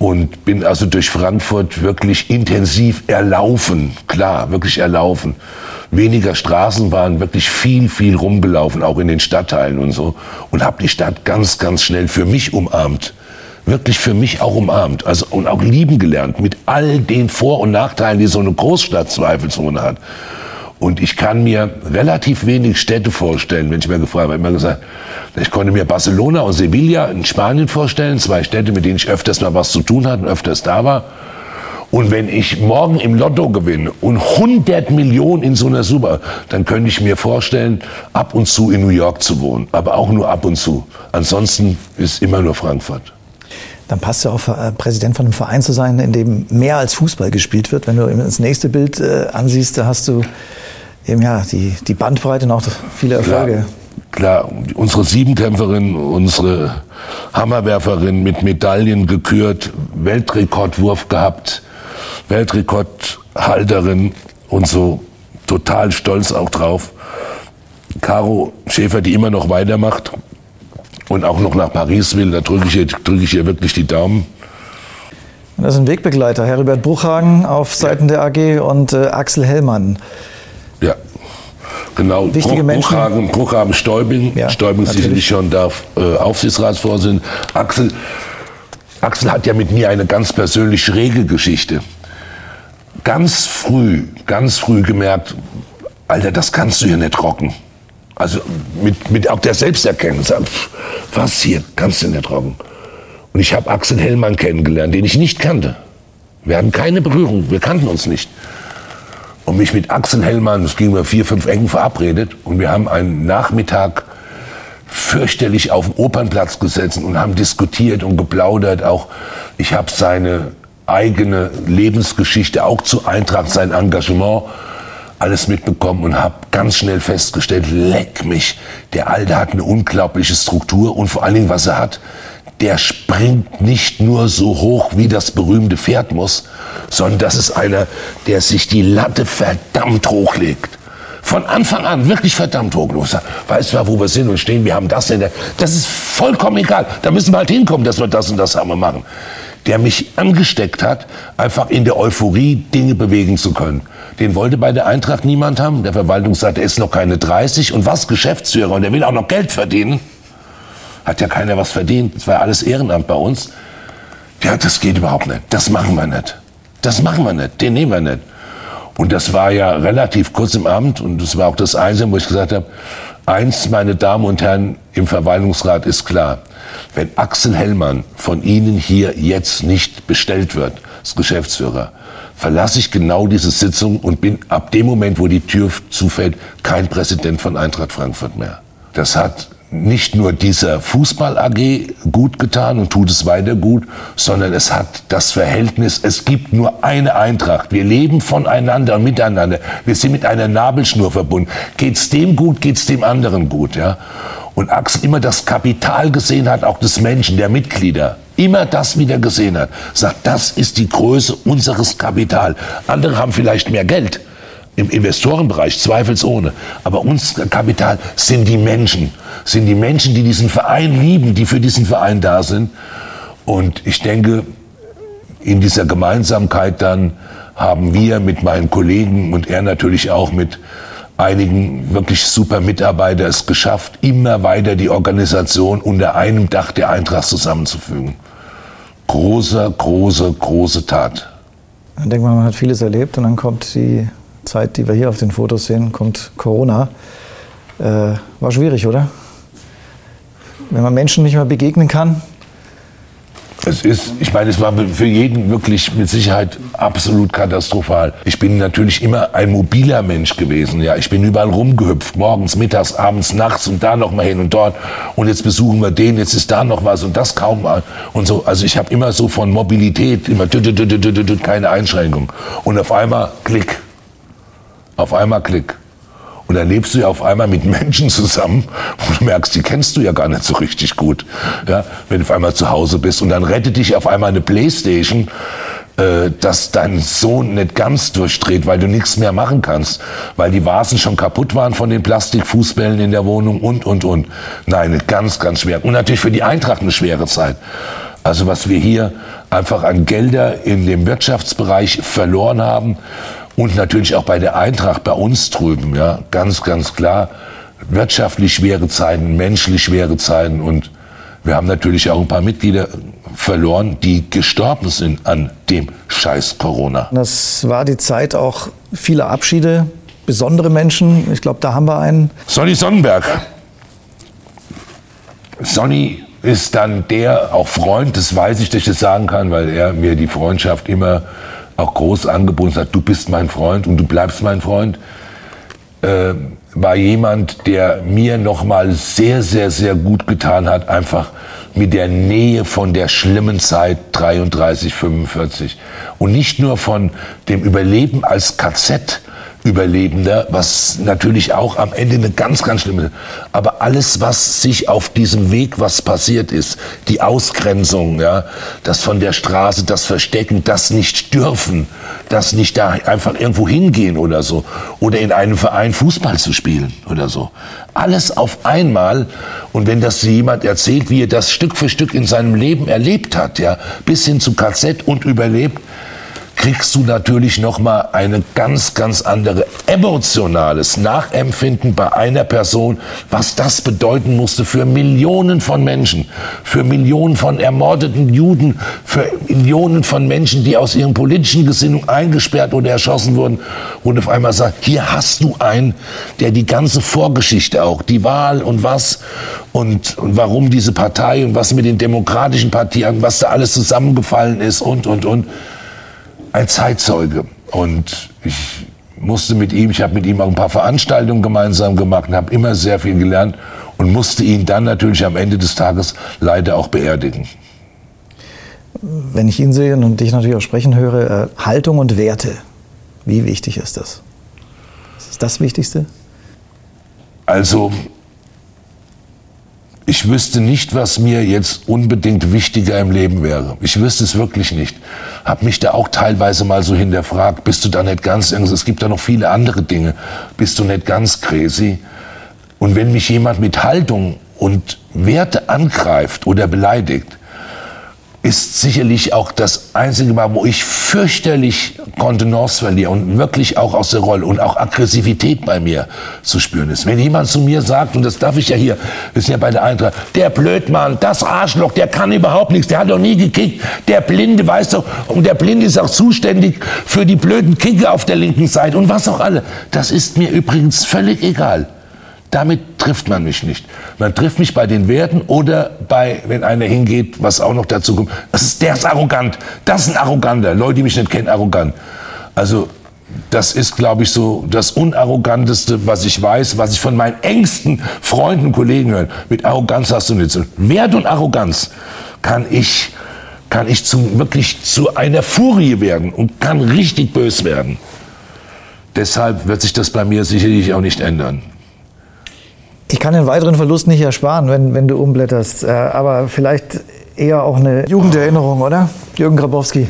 [SPEAKER 2] und bin also durch Frankfurt wirklich intensiv erlaufen, klar, wirklich erlaufen. Weniger Straßen waren wirklich viel, viel rumgelaufen, auch in den Stadtteilen und so. Und habe die Stadt ganz, ganz schnell für mich umarmt. Wirklich für mich auch umarmt. Also, und auch lieben gelernt mit all den Vor- und Nachteilen, die so eine Großstadt zweifelsohne hat. Und ich kann mir relativ wenig Städte vorstellen, wenn ich mir gefragt habe. Ich immer gesagt, ich konnte mir Barcelona und Sevilla in Spanien vorstellen, zwei Städte, mit denen ich öfters mal was zu tun hatte und öfters da war. Und wenn ich morgen im Lotto gewinne und 100 Millionen in so einer Super, dann könnte ich mir vorstellen, ab und zu in New York zu wohnen. Aber auch nur ab und zu. Ansonsten ist immer nur Frankfurt.
[SPEAKER 1] Dann passt ja auch äh, Präsident von einem Verein zu sein, in dem mehr als Fußball gespielt wird. Wenn du das nächste Bild äh, ansiehst, da hast du eben ja die, die Bandbreite und auch viele Erfolge.
[SPEAKER 2] Klar, unsere Siebenkämpferin, unsere Hammerwerferin mit Medaillen gekürt, Weltrekordwurf gehabt, Weltrekordhalterin und so total stolz auch drauf. Caro Schäfer, die immer noch weitermacht und auch noch nach Paris will, da drücke ich ihr, drücke ich ihr wirklich die Daumen.
[SPEAKER 1] Das sind Wegbegleiter, Heribert Bruchhagen auf Seiten der AG und äh, Axel Hellmann.
[SPEAKER 2] Ja, genau.
[SPEAKER 1] Wichtige
[SPEAKER 2] Bruch,
[SPEAKER 1] Menschen.
[SPEAKER 2] Bruchhagen, Bruchhagen Stäubing.
[SPEAKER 1] Ja,
[SPEAKER 2] Stäubing
[SPEAKER 1] natürlich.
[SPEAKER 2] sicherlich schon da äh, Aufsichtsratsvorsitzender. Axel, Axel hat ja mit mir eine ganz persönlich schräge Geschichte. Ganz früh, ganz früh gemerkt, Alter, das kannst du hier nicht rocken. Also mit, mit auch der Selbsterkenntnis. Pff, Was hier kannst du nicht rocken. Und ich habe Axel Hellmann kennengelernt, den ich nicht kannte. Wir hatten keine Berührung, wir kannten uns nicht und mich mit Axel Hellmann, es ging über vier, fünf Ecken verabredet und wir haben einen Nachmittag fürchterlich auf dem Opernplatz gesessen und haben diskutiert und geplaudert. Auch ich habe seine eigene Lebensgeschichte, auch zu Eintracht, sein Engagement, alles mitbekommen und habe ganz schnell festgestellt, leck mich, der Alte hat eine unglaubliche Struktur und vor allen Dingen, was er hat, der springt nicht nur so hoch, wie das berühmte Pferd muss, sondern das ist einer, der sich die Latte verdammt hochlegt. Von Anfang an wirklich verdammt hochlos. Weißt du, wo wir sind und stehen, wir haben das in der, das ist vollkommen egal. Da müssen wir halt hinkommen, dass wir das und das haben wir machen. Der mich angesteckt hat, einfach in der Euphorie Dinge bewegen zu können. Den wollte bei der Eintracht niemand haben. Der Verwaltung sagt, er ist noch keine 30 und was Geschäftsführer und er will auch noch Geld verdienen hat ja keiner was verdient. Das war alles Ehrenamt bei uns. Ja, das geht überhaupt nicht. Das machen wir nicht. Das machen wir nicht. Den nehmen wir nicht. Und das war ja relativ kurz im Amt und das war auch das Einzige, wo ich gesagt habe, eins, meine Damen und Herren im Verwaltungsrat ist klar, wenn Axel Hellmann von Ihnen hier jetzt nicht bestellt wird, als Geschäftsführer, verlasse ich genau diese Sitzung und bin ab dem Moment, wo die Tür zufällt, kein Präsident von Eintracht Frankfurt mehr. Das hat nicht nur dieser Fußball AG gut getan und tut es weiter gut, sondern es hat das Verhältnis, es gibt nur eine Eintracht. Wir leben voneinander und miteinander. Wir sind mit einer Nabelschnur verbunden. Geht's dem gut, geht's dem anderen gut, ja? Und Axel immer das Kapital gesehen hat, auch des Menschen, der Mitglieder. Immer das wieder gesehen hat. Sagt, das ist die Größe unseres Kapital. Andere haben vielleicht mehr Geld im Investorenbereich, zweifelsohne. Aber unser Kapital sind die Menschen. Sind die Menschen, die diesen Verein lieben, die für diesen Verein da sind. Und ich denke, in dieser Gemeinsamkeit dann haben wir mit meinen Kollegen und er natürlich auch mit einigen wirklich super Mitarbeiter es geschafft, immer weiter die Organisation unter einem Dach der Eintracht zusammenzufügen. Große, große, große Tat.
[SPEAKER 1] Dann denkt man, man hat vieles erlebt und dann kommt die Zeit, die wir hier auf den Fotos sehen, kommt Corona. Äh, war schwierig, oder? Wenn man Menschen nicht mehr begegnen kann.
[SPEAKER 2] Es ist, ich meine, es war für jeden wirklich mit Sicherheit absolut katastrophal. Ich bin natürlich immer ein mobiler Mensch gewesen. Ja, ich bin überall rumgehüpft, morgens, mittags, abends, nachts und da noch mal hin und dort. Und jetzt besuchen wir den, jetzt ist da noch was und das kaum mal und so. Also ich habe immer so von Mobilität immer keine Einschränkung. Und auf einmal Klick. Auf einmal Klick. Und dann lebst du ja auf einmal mit Menschen zusammen, wo du merkst, die kennst du ja gar nicht so richtig gut. Ja, wenn du auf einmal zu Hause bist und dann rettet dich auf einmal eine Playstation, äh, dass dein Sohn nicht ganz durchdreht, weil du nichts mehr machen kannst, weil die Vasen schon kaputt waren von den Plastikfußbällen in der Wohnung und, und, und. Nein, ganz, ganz schwer. Und natürlich für die Eintracht eine schwere Zeit. Also was wir hier einfach an Gelder in dem Wirtschaftsbereich verloren haben, und natürlich auch bei der Eintracht bei uns drüben, ja, ganz, ganz klar, wirtschaftlich schwere Zeiten, menschlich schwere Zeiten und wir haben natürlich auch ein paar Mitglieder verloren, die gestorben sind an dem Scheiß Corona.
[SPEAKER 1] Das war die Zeit auch vieler Abschiede, besondere Menschen. Ich glaube, da haben wir einen.
[SPEAKER 2] Sonny Sonnenberg. Sonny ist dann der, auch Freund, das weiß ich, dass ich das sagen kann, weil er mir die Freundschaft immer auch groß angeboten hat, du bist mein Freund und du bleibst mein Freund, äh, war jemand, der mir nochmal sehr, sehr, sehr gut getan hat, einfach mit der Nähe von der schlimmen Zeit 33, 45 und nicht nur von dem Überleben als KZ, Überlebender, was natürlich auch am Ende eine ganz, ganz schlimme, aber alles, was sich auf diesem Weg, was passiert ist, die Ausgrenzung, ja, das von der Straße, das Verstecken, das nicht dürfen, das nicht da einfach irgendwo hingehen oder so, oder in einem Verein Fußball zu spielen oder so. Alles auf einmal. Und wenn das jemand erzählt, wie er das Stück für Stück in seinem Leben erlebt hat, ja, bis hin zu KZ und überlebt, kriegst du natürlich noch mal eine ganz ganz andere emotionales Nachempfinden bei einer Person, was das bedeuten musste für Millionen von Menschen, für Millionen von ermordeten Juden, für Millionen von Menschen, die aus ihren politischen Gesinnungen eingesperrt oder erschossen wurden. Und auf einmal sagt, hier hast du einen, der die ganze Vorgeschichte auch, die Wahl und was und, und warum diese Partei und was mit den demokratischen Partien, was da alles zusammengefallen ist und und und ein Zeitzeuge. Und ich musste mit ihm, ich habe mit ihm auch ein paar Veranstaltungen gemeinsam gemacht und habe immer sehr viel gelernt und musste ihn dann natürlich am Ende des Tages leider auch beerdigen.
[SPEAKER 1] Wenn ich ihn sehe und dich natürlich auch sprechen höre, äh, Haltung und Werte, wie wichtig ist das? Ist das Wichtigste?
[SPEAKER 2] Also ich wüsste nicht, was mir jetzt unbedingt wichtiger im Leben wäre. Ich wüsste es wirklich nicht. Hab mich da auch teilweise mal so hinterfragt, bist du da nicht ganz, es gibt da noch viele andere Dinge, bist du nicht ganz crazy? Und wenn mich jemand mit Haltung und Werte angreift oder beleidigt, ist sicherlich auch das einzige Mal, wo ich fürchterlich Kontenance verliere und wirklich auch aus der Rolle und auch Aggressivität bei mir zu spüren ist. Wenn jemand zu mir sagt, und das darf ich ja hier, ist ja bei der Eintracht, der Blödmann, das Arschloch, der kann überhaupt nichts, der hat doch nie gekickt, der Blinde weiß doch, und der Blinde ist auch zuständig für die blöden Kicker auf der linken Seite und was auch alle. Das ist mir übrigens völlig egal. Damit trifft man mich nicht. Man trifft mich bei den Werten oder bei, wenn einer hingeht, was auch noch dazu kommt. Das ist, der ist arrogant. Das ist ein Arroganter. Leute, die mich nicht kennen, arrogant. Also, das ist, glaube ich, so das Unarroganteste, was ich weiß, was ich von meinen engsten Freunden und Kollegen höre. Mit Arroganz hast du nichts. Wert und Arroganz kann ich, kann ich zum, wirklich zu einer Furie werden und kann richtig bös werden. Deshalb wird sich das bei mir sicherlich auch nicht ändern.
[SPEAKER 1] Ich kann den weiteren Verlust nicht ersparen, wenn, wenn du umblätterst. Äh, aber vielleicht eher auch eine Jugenderinnerung, oder? Jürgen Grabowski.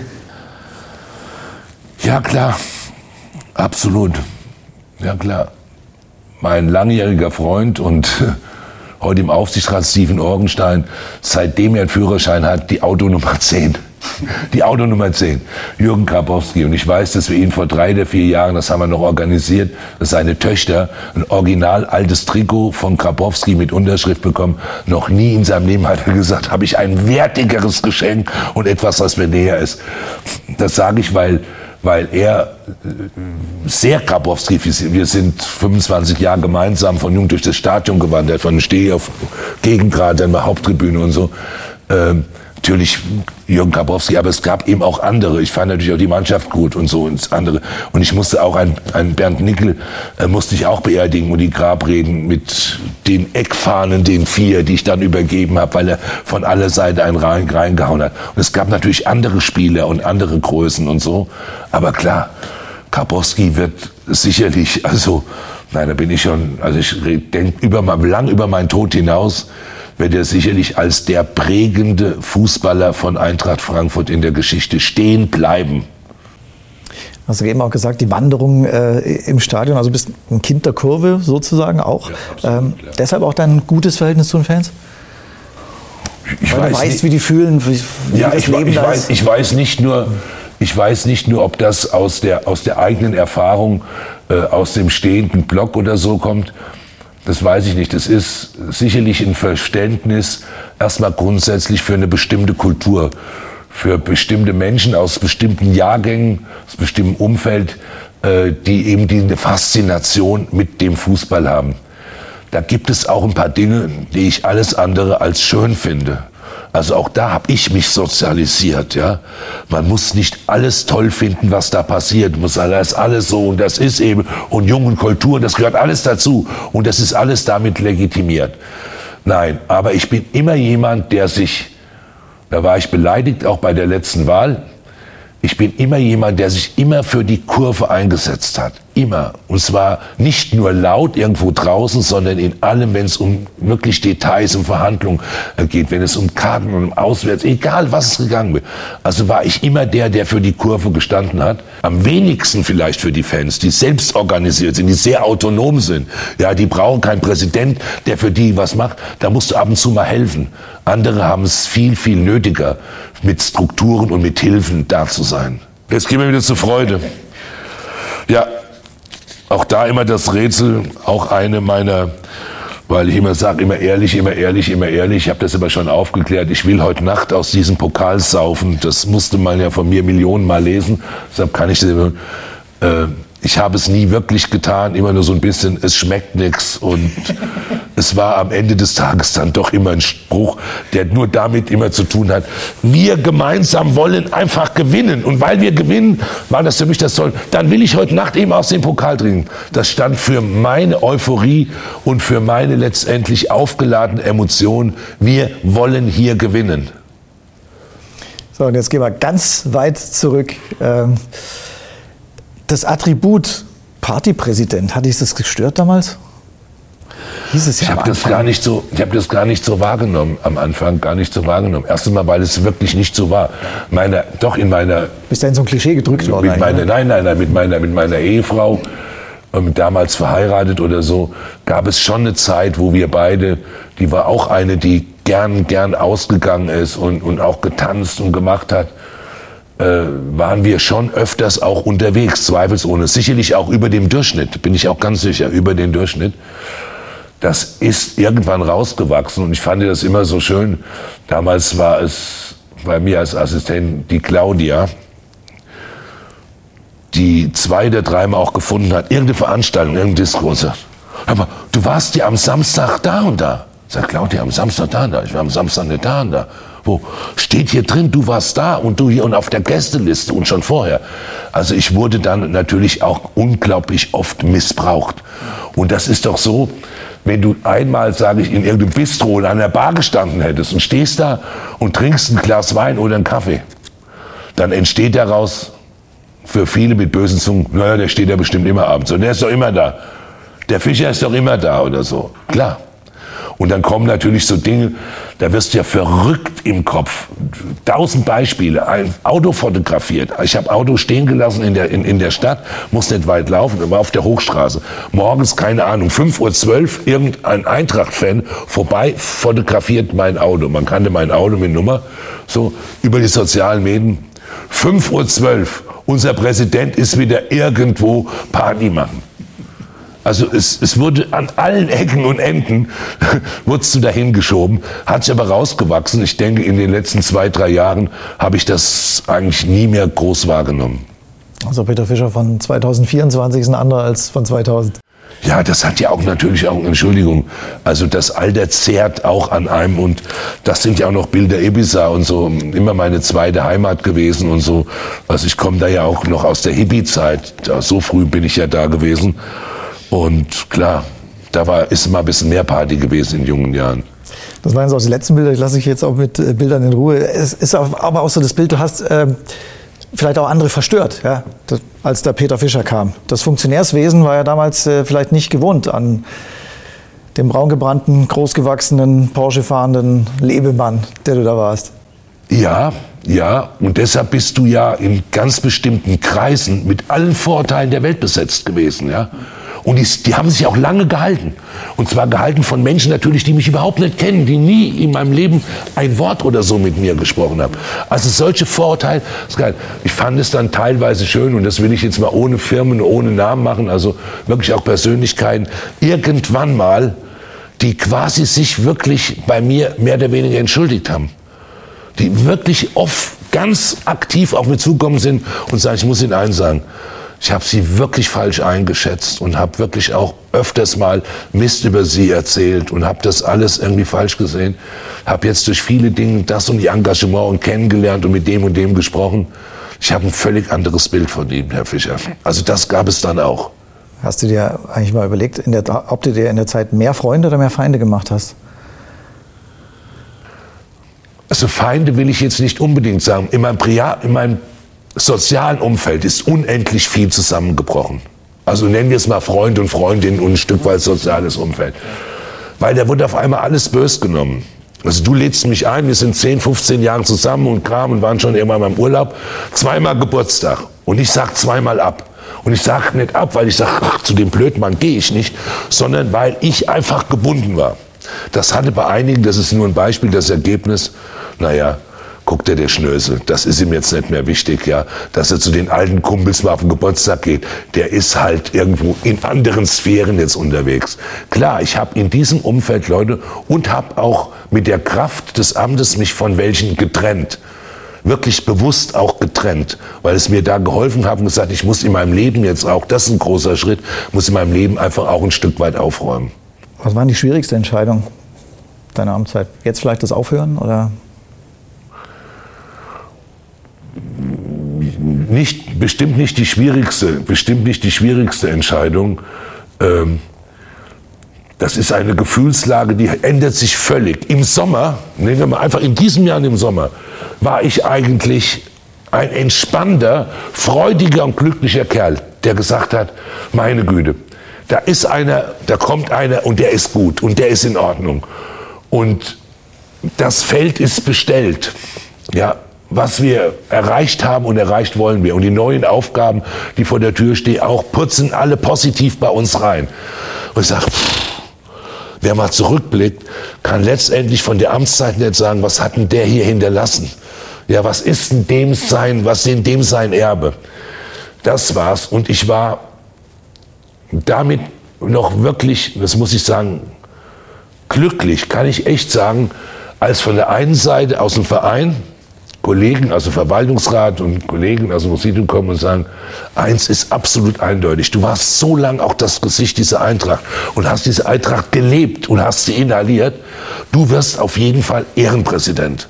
[SPEAKER 2] Ja, klar. Absolut. Ja, klar. Mein langjähriger Freund und heute im Aufsichtsrat Steven Orgenstein, seitdem er einen Führerschein hat, die Autonummer 10. Die Auto Nummer 10, Jürgen Grabowski. Und ich weiß, dass wir ihn vor drei oder vier Jahren, das haben wir noch organisiert, dass seine Töchter ein original altes Trikot von Grabowski mit Unterschrift bekommen. Noch nie in seinem Leben hat er gesagt, habe ich ein wertigeres Geschenk und etwas, was mir näher ist. Das sage ich, weil weil er äh, sehr Grabowski, wir sind 25 Jahre gemeinsam von Jung durch das Stadion gewandert, von Steh auf Gegengrad, dann mal Haupttribüne und so. Ähm, natürlich Jürgen Grabowski, aber es gab eben auch andere. Ich fand natürlich auch die Mannschaft gut und so und andere. Und ich musste auch ein, ein Bernd Nickel äh, musste ich auch beerdigen und die Grabreden mit den Eckfahnen, den vier, die ich dann übergeben habe, weil er von aller Seite einen rein, reingehauen hat. Und es gab natürlich andere Spieler und andere Größen und so. Aber klar, Grabowski wird sicherlich, also, nein, da bin ich schon, also ich denke über, lang über meinen Tod hinaus wird er sicherlich als der prägende Fußballer von Eintracht Frankfurt in der Geschichte stehen bleiben.
[SPEAKER 1] Hast du eben auch gesagt, die Wanderung äh, im Stadion, also bist ein Kind der Kurve sozusagen auch. Ja, absolut, ähm, deshalb auch dein gutes Verhältnis zu den Fans?
[SPEAKER 2] Ich Weil weiß du weißt, nicht, wie die fühlen, wie, wie ja, das ich, Leben ich, da weiß, ist. ich weiß nicht nur, ich weiß nicht nur, ob das aus der, aus der eigenen Erfahrung, äh, aus dem stehenden Block oder so kommt, das weiß ich nicht. Das ist sicherlich ein Verständnis erstmal grundsätzlich für eine bestimmte Kultur, für bestimmte Menschen aus bestimmten Jahrgängen, aus bestimmten Umfeld, äh, die eben diese Faszination mit dem Fußball haben. Da gibt es auch ein paar Dinge, die ich alles andere als schön finde. Also auch da habe ich mich sozialisiert, ja. Man muss nicht alles toll finden, was da passiert, muss alles alles so und das ist eben und jungen Kultur, das gehört alles dazu und das ist alles damit legitimiert. Nein, aber ich bin immer jemand, der sich, da war ich beleidigt auch bei der letzten Wahl, ich bin immer jemand, der sich immer für die Kurve eingesetzt hat. Immer. Und zwar nicht nur laut irgendwo draußen, sondern in allem, wenn es um wirklich Details und Verhandlungen äh, geht, wenn es um Karten und um Auswärts, egal was es gegangen wird. Also war ich immer der, der für die Kurve gestanden hat. Am wenigsten vielleicht für die Fans, die selbst organisiert sind, die sehr autonom sind. Ja, die brauchen keinen Präsident, der für die was macht. Da musst du ab und zu mal helfen. Andere haben es viel, viel nötiger, mit Strukturen und mit Hilfen da zu sein. Jetzt gehen wir wieder zur Freude. Ja, auch da immer das Rätsel, auch eine meiner, weil ich immer sage, immer ehrlich, immer ehrlich, immer ehrlich. Ich habe das immer schon aufgeklärt. Ich will heute Nacht aus diesem Pokal saufen. Das musste man ja von mir Millionen Mal lesen. Deshalb kann ich das immer. Äh, ich habe es nie wirklich getan, immer nur so ein bisschen, es schmeckt nichts. Und es war am Ende des Tages dann doch immer ein Spruch, der nur damit immer zu tun hat, wir gemeinsam wollen einfach gewinnen. Und weil wir gewinnen, war das für mich das Toll. Dann will ich heute Nacht eben aus dem Pokal trinken. Das stand für meine Euphorie und für meine letztendlich aufgeladene Emotion. Wir wollen hier gewinnen.
[SPEAKER 1] So, und jetzt gehen wir ganz weit zurück. Ähm das Attribut Partypräsident, hat dich das gestört damals?
[SPEAKER 2] Hieß es ja ich habe das gar nicht so, ich habe das gar nicht so wahrgenommen am Anfang, gar nicht so wahrgenommen. Erst einmal, weil es wirklich nicht so war. Meiner, doch in meiner.
[SPEAKER 1] Bist du in so ein Klischee gedrückt worden?
[SPEAKER 2] Mit meiner, nein, nein, nein, mit meiner, mit meiner Ehefrau, ähm, damals verheiratet oder so, gab es schon eine Zeit, wo wir beide, die war auch eine, die gern, gern ausgegangen ist und, und auch getanzt und gemacht hat, waren wir schon öfters auch unterwegs, zweifelsohne. Sicherlich auch über dem Durchschnitt, bin ich auch ganz sicher, über den Durchschnitt. Das ist irgendwann rausgewachsen und ich fand das immer so schön. Damals war es bei mir als Assistent die Claudia, die zwei oder dreimal auch gefunden hat, irgendeine Veranstaltung, irgendein sagt, aber du warst ja am Samstag da und da. Sagt Claudia, am Samstag da und da. Ich war am Samstag nicht da und da. Wo steht hier drin, du warst da und du hier und auf der Gästeliste und schon vorher. Also ich wurde dann natürlich auch unglaublich oft missbraucht. Und das ist doch so, wenn du einmal, sage ich, in irgendeinem Bistro oder an der Bar gestanden hättest und stehst da und trinkst ein Glas Wein oder einen Kaffee, dann entsteht daraus für viele mit bösen Zungen, naja, der steht ja bestimmt immer abends und der ist doch immer da. Der Fischer ist doch immer da oder so. Klar. Und dann kommen natürlich so Dinge, da wirst du ja verrückt im Kopf. Tausend Beispiele. Ein Auto fotografiert. Ich habe Auto stehen gelassen in der, in, in der Stadt, muss nicht weit laufen, war auf der Hochstraße. Morgens, keine Ahnung, 5.12 Uhr, irgendein Eintracht-Fan vorbei, fotografiert mein Auto. Man kannte mein Auto mit Nummer, so über die sozialen Medien. 5.12 Uhr, unser Präsident ist wieder irgendwo Party machen. Also es, es wurde an allen Ecken und Enden, wurdest du dahin geschoben, hat sich aber rausgewachsen. Ich denke, in den letzten zwei, drei Jahren habe ich das eigentlich nie mehr groß wahrgenommen.
[SPEAKER 1] Also Peter Fischer von 2024 ist ein anderer als von 2000.
[SPEAKER 2] Ja, das hat ja auch natürlich auch, Entschuldigung, also das Alter zehrt auch an einem und das sind ja auch noch Bilder Ibiza und so, immer meine zweite Heimat gewesen und so. Also ich komme da ja auch noch aus der Hippie-Zeit, so früh bin ich ja da gewesen und klar, da war, ist mal ein bisschen mehr Party gewesen in jungen Jahren.
[SPEAKER 1] Das waren jetzt auch die letzten Bilder. Ich lasse dich jetzt auch mit äh, Bildern in Ruhe. Es ist aber auch so das Bild, du hast ähm, vielleicht auch andere verstört, ja, als der Peter Fischer kam. Das Funktionärswesen war ja damals äh, vielleicht nicht gewohnt an dem braungebrannten, großgewachsenen, Porsche fahrenden Lebemann, der du da warst.
[SPEAKER 2] Ja, ja, und deshalb bist du ja in ganz bestimmten Kreisen mit allen Vorteilen der Welt besetzt gewesen, ja. Und die, die haben sich auch lange gehalten. Und zwar gehalten von Menschen natürlich, die mich überhaupt nicht kennen, die nie in meinem Leben ein Wort oder so mit mir gesprochen haben. Also solche Vorurteile, ich fand es dann teilweise schön, und das will ich jetzt mal ohne Firmen, ohne Namen machen, also wirklich auch Persönlichkeiten, irgendwann mal, die quasi sich wirklich bei mir mehr oder weniger entschuldigt haben. Die wirklich oft ganz aktiv auf mich zukommen sind und sagen, ich muss Ihnen eins sagen, ich habe sie wirklich falsch eingeschätzt und habe wirklich auch öfters mal Mist über sie erzählt und habe das alles irgendwie falsch gesehen. Habe jetzt durch viele Dinge das und die Engagement und kennengelernt und mit dem und dem gesprochen. Ich habe ein völlig anderes Bild von ihm, Herr Fischer. Also das gab es dann auch.
[SPEAKER 1] Hast du dir eigentlich mal überlegt, der, ob du dir in der Zeit mehr Freunde oder mehr Feinde gemacht hast?
[SPEAKER 2] Also Feinde will ich jetzt nicht unbedingt sagen. In meinem, Priat, in meinem sozialen Umfeld ist unendlich viel zusammengebrochen. Also nennen wir es mal Freund und Freundin und ein Stück weit soziales Umfeld. Weil da wurde auf einmal alles bös genommen. Also du lädst mich ein, wir sind 10, 15 Jahre zusammen und Kram und waren schon immer beim Urlaub. Zweimal Geburtstag. Und ich sag zweimal ab. Und ich sag nicht ab, weil ich sag, ach, zu dem Blödmann gehe ich nicht, sondern weil ich einfach gebunden war. Das hatte bei einigen, das ist nur ein Beispiel, das Ergebnis, naja, guckt er der Schnösel. Das ist ihm jetzt nicht mehr wichtig, ja, dass er zu den alten Kumpels mal auf den Geburtstag geht. Der ist halt irgendwo in anderen Sphären jetzt unterwegs. Klar, ich habe in diesem Umfeld Leute und habe auch mit der Kraft des Amtes mich von welchen getrennt. Wirklich bewusst auch getrennt, weil es mir da geholfen hat und gesagt, ich muss in meinem Leben jetzt auch, das ist ein großer Schritt, muss in meinem Leben einfach auch ein Stück weit aufräumen.
[SPEAKER 1] Was war die schwierigste Entscheidung deiner Amtszeit? Jetzt vielleicht das Aufhören oder
[SPEAKER 2] nicht, bestimmt nicht die schwierigste, bestimmt nicht die schwierigste Entscheidung. Ähm, das ist eine Gefühlslage, die ändert sich völlig. Im Sommer, nehmen wir mal einfach in diesem Jahr im Sommer, war ich eigentlich ein entspannter, freudiger und glücklicher Kerl, der gesagt hat, meine Güte, da ist einer, da kommt einer und der ist gut und der ist in Ordnung. Und das Feld ist bestellt. Ja, was wir erreicht haben und erreicht wollen wir. Und die neuen Aufgaben, die vor der Tür stehen, auch putzen alle positiv bei uns rein. Und ich sage, wer mal zurückblickt, kann letztendlich von der Amtszeit nicht sagen, was hat denn der hier hinterlassen? Ja, was ist in dem sein, was in dem sein Erbe? Das war's. Und ich war damit noch wirklich, das muss ich sagen, glücklich, kann ich echt sagen, als von der einen Seite aus dem Verein Kollegen, also Verwaltungsrat und Kollegen aus dem Präsidium kommen und sagen, eins ist absolut eindeutig. Du warst so lang auch das Gesicht dieser Eintracht und hast diese Eintracht gelebt und hast sie inhaliert. Du wirst auf jeden Fall Ehrenpräsident.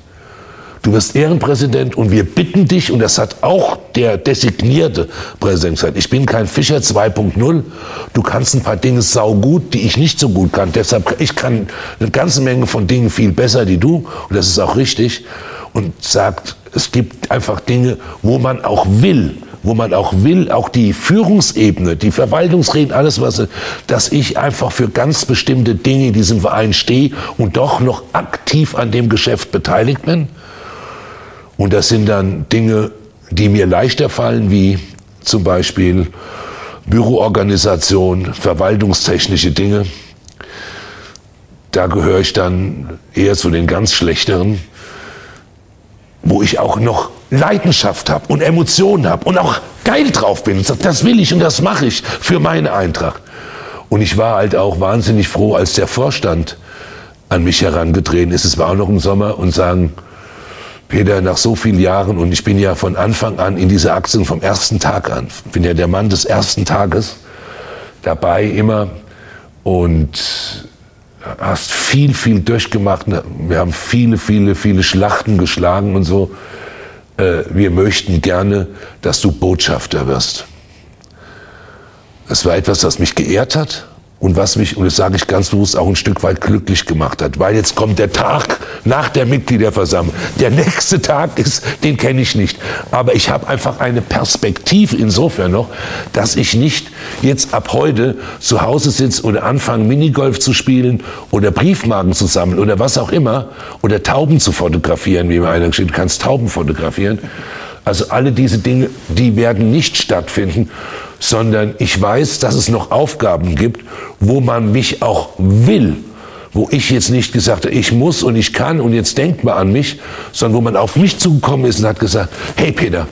[SPEAKER 2] Du wirst Ehrenpräsident und wir bitten dich, und das hat auch der designierte Präsident gesagt, ich bin kein Fischer 2.0, du kannst ein paar Dinge saugut, die ich nicht so gut kann. Deshalb, ich kann eine ganze Menge von Dingen viel besser, die du, und das ist auch richtig und sagt, es gibt einfach Dinge, wo man auch will, wo man auch will, auch die Führungsebene, die Verwaltungsreden, alles was, dass ich einfach für ganz bestimmte Dinge in diesem Verein stehe und doch noch aktiv an dem Geschäft beteiligt bin. Und das sind dann Dinge, die mir leichter fallen, wie zum Beispiel Büroorganisation, verwaltungstechnische Dinge. Da gehöre ich dann eher zu den ganz schlechteren wo ich auch noch Leidenschaft habe und Emotionen habe und auch geil drauf bin und sage, das will ich und das mache ich für meine Eintracht. Und ich war halt auch wahnsinnig froh, als der Vorstand an mich herangetreten ist. Es war auch noch im Sommer und sagen, Peter, nach so vielen Jahren und ich bin ja von Anfang an in dieser Aktien vom ersten Tag an, bin ja der Mann des ersten Tages dabei immer und hast viel, viel durchgemacht. Wir haben viele, viele, viele Schlachten geschlagen und so. Äh, wir möchten gerne, dass du Botschafter wirst. Das war etwas, das mich geehrt hat und was mich, und das sage ich ganz bewusst, auch ein Stück weit glücklich gemacht hat. Weil jetzt kommt der Tag nach der Mitgliederversammlung. Der nächste Tag ist, den kenne ich nicht. Aber ich habe einfach eine Perspektive insofern noch, dass ich nicht jetzt ab heute zu Hause sitze oder anfange, Minigolf zu spielen oder Briefmarken zu sammeln oder was auch immer oder Tauben zu fotografieren, wie mir einer geschrieben du kannst Tauben fotografieren. Also alle diese Dinge, die werden nicht stattfinden, sondern ich weiß, dass es noch Aufgaben gibt, wo man mich auch will, wo ich jetzt nicht gesagt habe, ich muss und ich kann und jetzt denkt mal an mich, sondern wo man auf mich zugekommen ist und hat gesagt, hey Peter,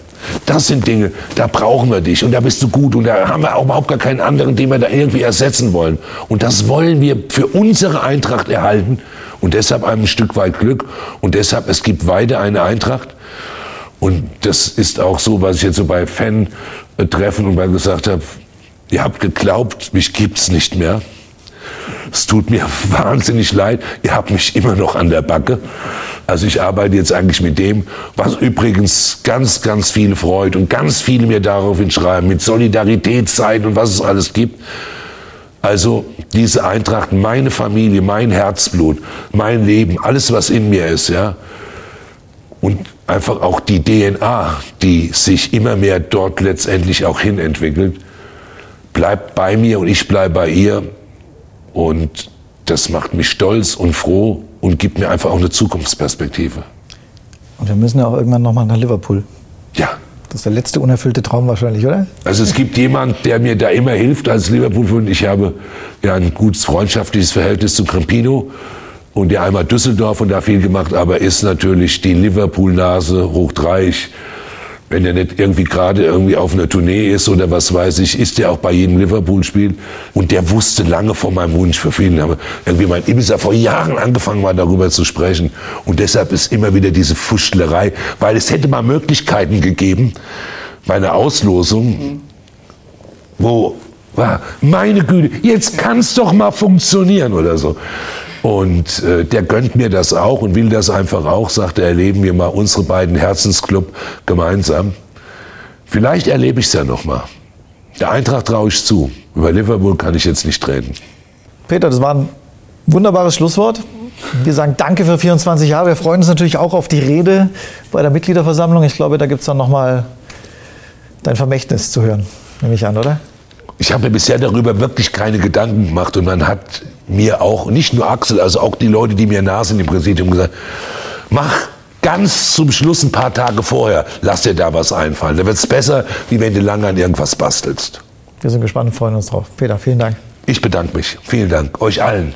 [SPEAKER 2] das sind Dinge, da brauchen wir dich und da bist du gut und da haben wir auch überhaupt gar keinen anderen, den wir da irgendwie ersetzen wollen. Und das wollen wir für unsere Eintracht erhalten und deshalb ein Stück weit Glück und deshalb, es gibt weiter eine Eintracht und das ist auch so, was ich jetzt so bei Fan-Treffen und mal gesagt habe, ihr habt geglaubt, mich gibt's nicht mehr. Es tut mir wahnsinnig leid, ihr habt mich immer noch an der Backe. Also ich arbeite jetzt eigentlich mit dem, was übrigens ganz, ganz viele freut und ganz viele mir daraufhin schreiben, mit Solidaritätszeit und was es alles gibt. Also diese Eintracht, meine Familie, mein Herzblut, mein Leben, alles was in mir ist, ja. Und einfach auch die DNA, die sich immer mehr dort letztendlich auch hin entwickelt, bleibt bei mir und ich bleibe bei ihr. Und das macht mich stolz und froh und gibt mir einfach auch eine Zukunftsperspektive.
[SPEAKER 1] Und wir müssen ja auch irgendwann nochmal nach Liverpool.
[SPEAKER 2] Ja.
[SPEAKER 1] Das ist der letzte unerfüllte Traum wahrscheinlich, oder?
[SPEAKER 2] Also es gibt jemand, der mir da immer hilft als Liverpool-Fan. Ich habe ja ein gutes freundschaftliches Verhältnis zu Campino und der einmal Düsseldorf und da viel gemacht, aber ist natürlich die Liverpool-Nase hochtreich. Wenn er nicht irgendwie gerade irgendwie auf einer Tournee ist oder was weiß ich, ist er auch bei jedem Liverpool-Spiel. Und der wusste lange von meinem Wunsch für viele. Haben irgendwie mein Ibiza vor Jahren angefangen war, darüber zu sprechen. Und deshalb ist immer wieder diese Fuschlerei, weil es hätte mal Möglichkeiten gegeben bei einer Auslosung, wo, meine Güte, jetzt kann es doch mal funktionieren oder so. Und äh, der gönnt mir das auch und will das einfach auch, sagt er, erleben wir mal unsere beiden Herzensclub gemeinsam. Vielleicht erlebe ich es ja noch mal. Der Eintracht traue ich zu. Über Liverpool kann ich jetzt nicht reden.
[SPEAKER 1] Peter, das war ein wunderbares Schlusswort. Wir sagen Danke für 24 Jahre. Wir freuen uns natürlich auch auf die Rede bei der Mitgliederversammlung. Ich glaube, da gibt es dann nochmal dein Vermächtnis zu hören, nehme ich an, oder?
[SPEAKER 2] Ich habe mir bisher darüber wirklich keine Gedanken gemacht und man hat mir auch, nicht nur Axel, also auch die Leute, die mir nah sind im Präsidium gesagt, mach ganz zum Schluss ein paar Tage vorher, lass dir da was einfallen. Da wird es besser, wie wenn du lange an irgendwas bastelst.
[SPEAKER 1] Wir sind gespannt und freuen uns drauf. Peter, vielen Dank.
[SPEAKER 2] Ich bedanke mich. Vielen Dank. Euch allen.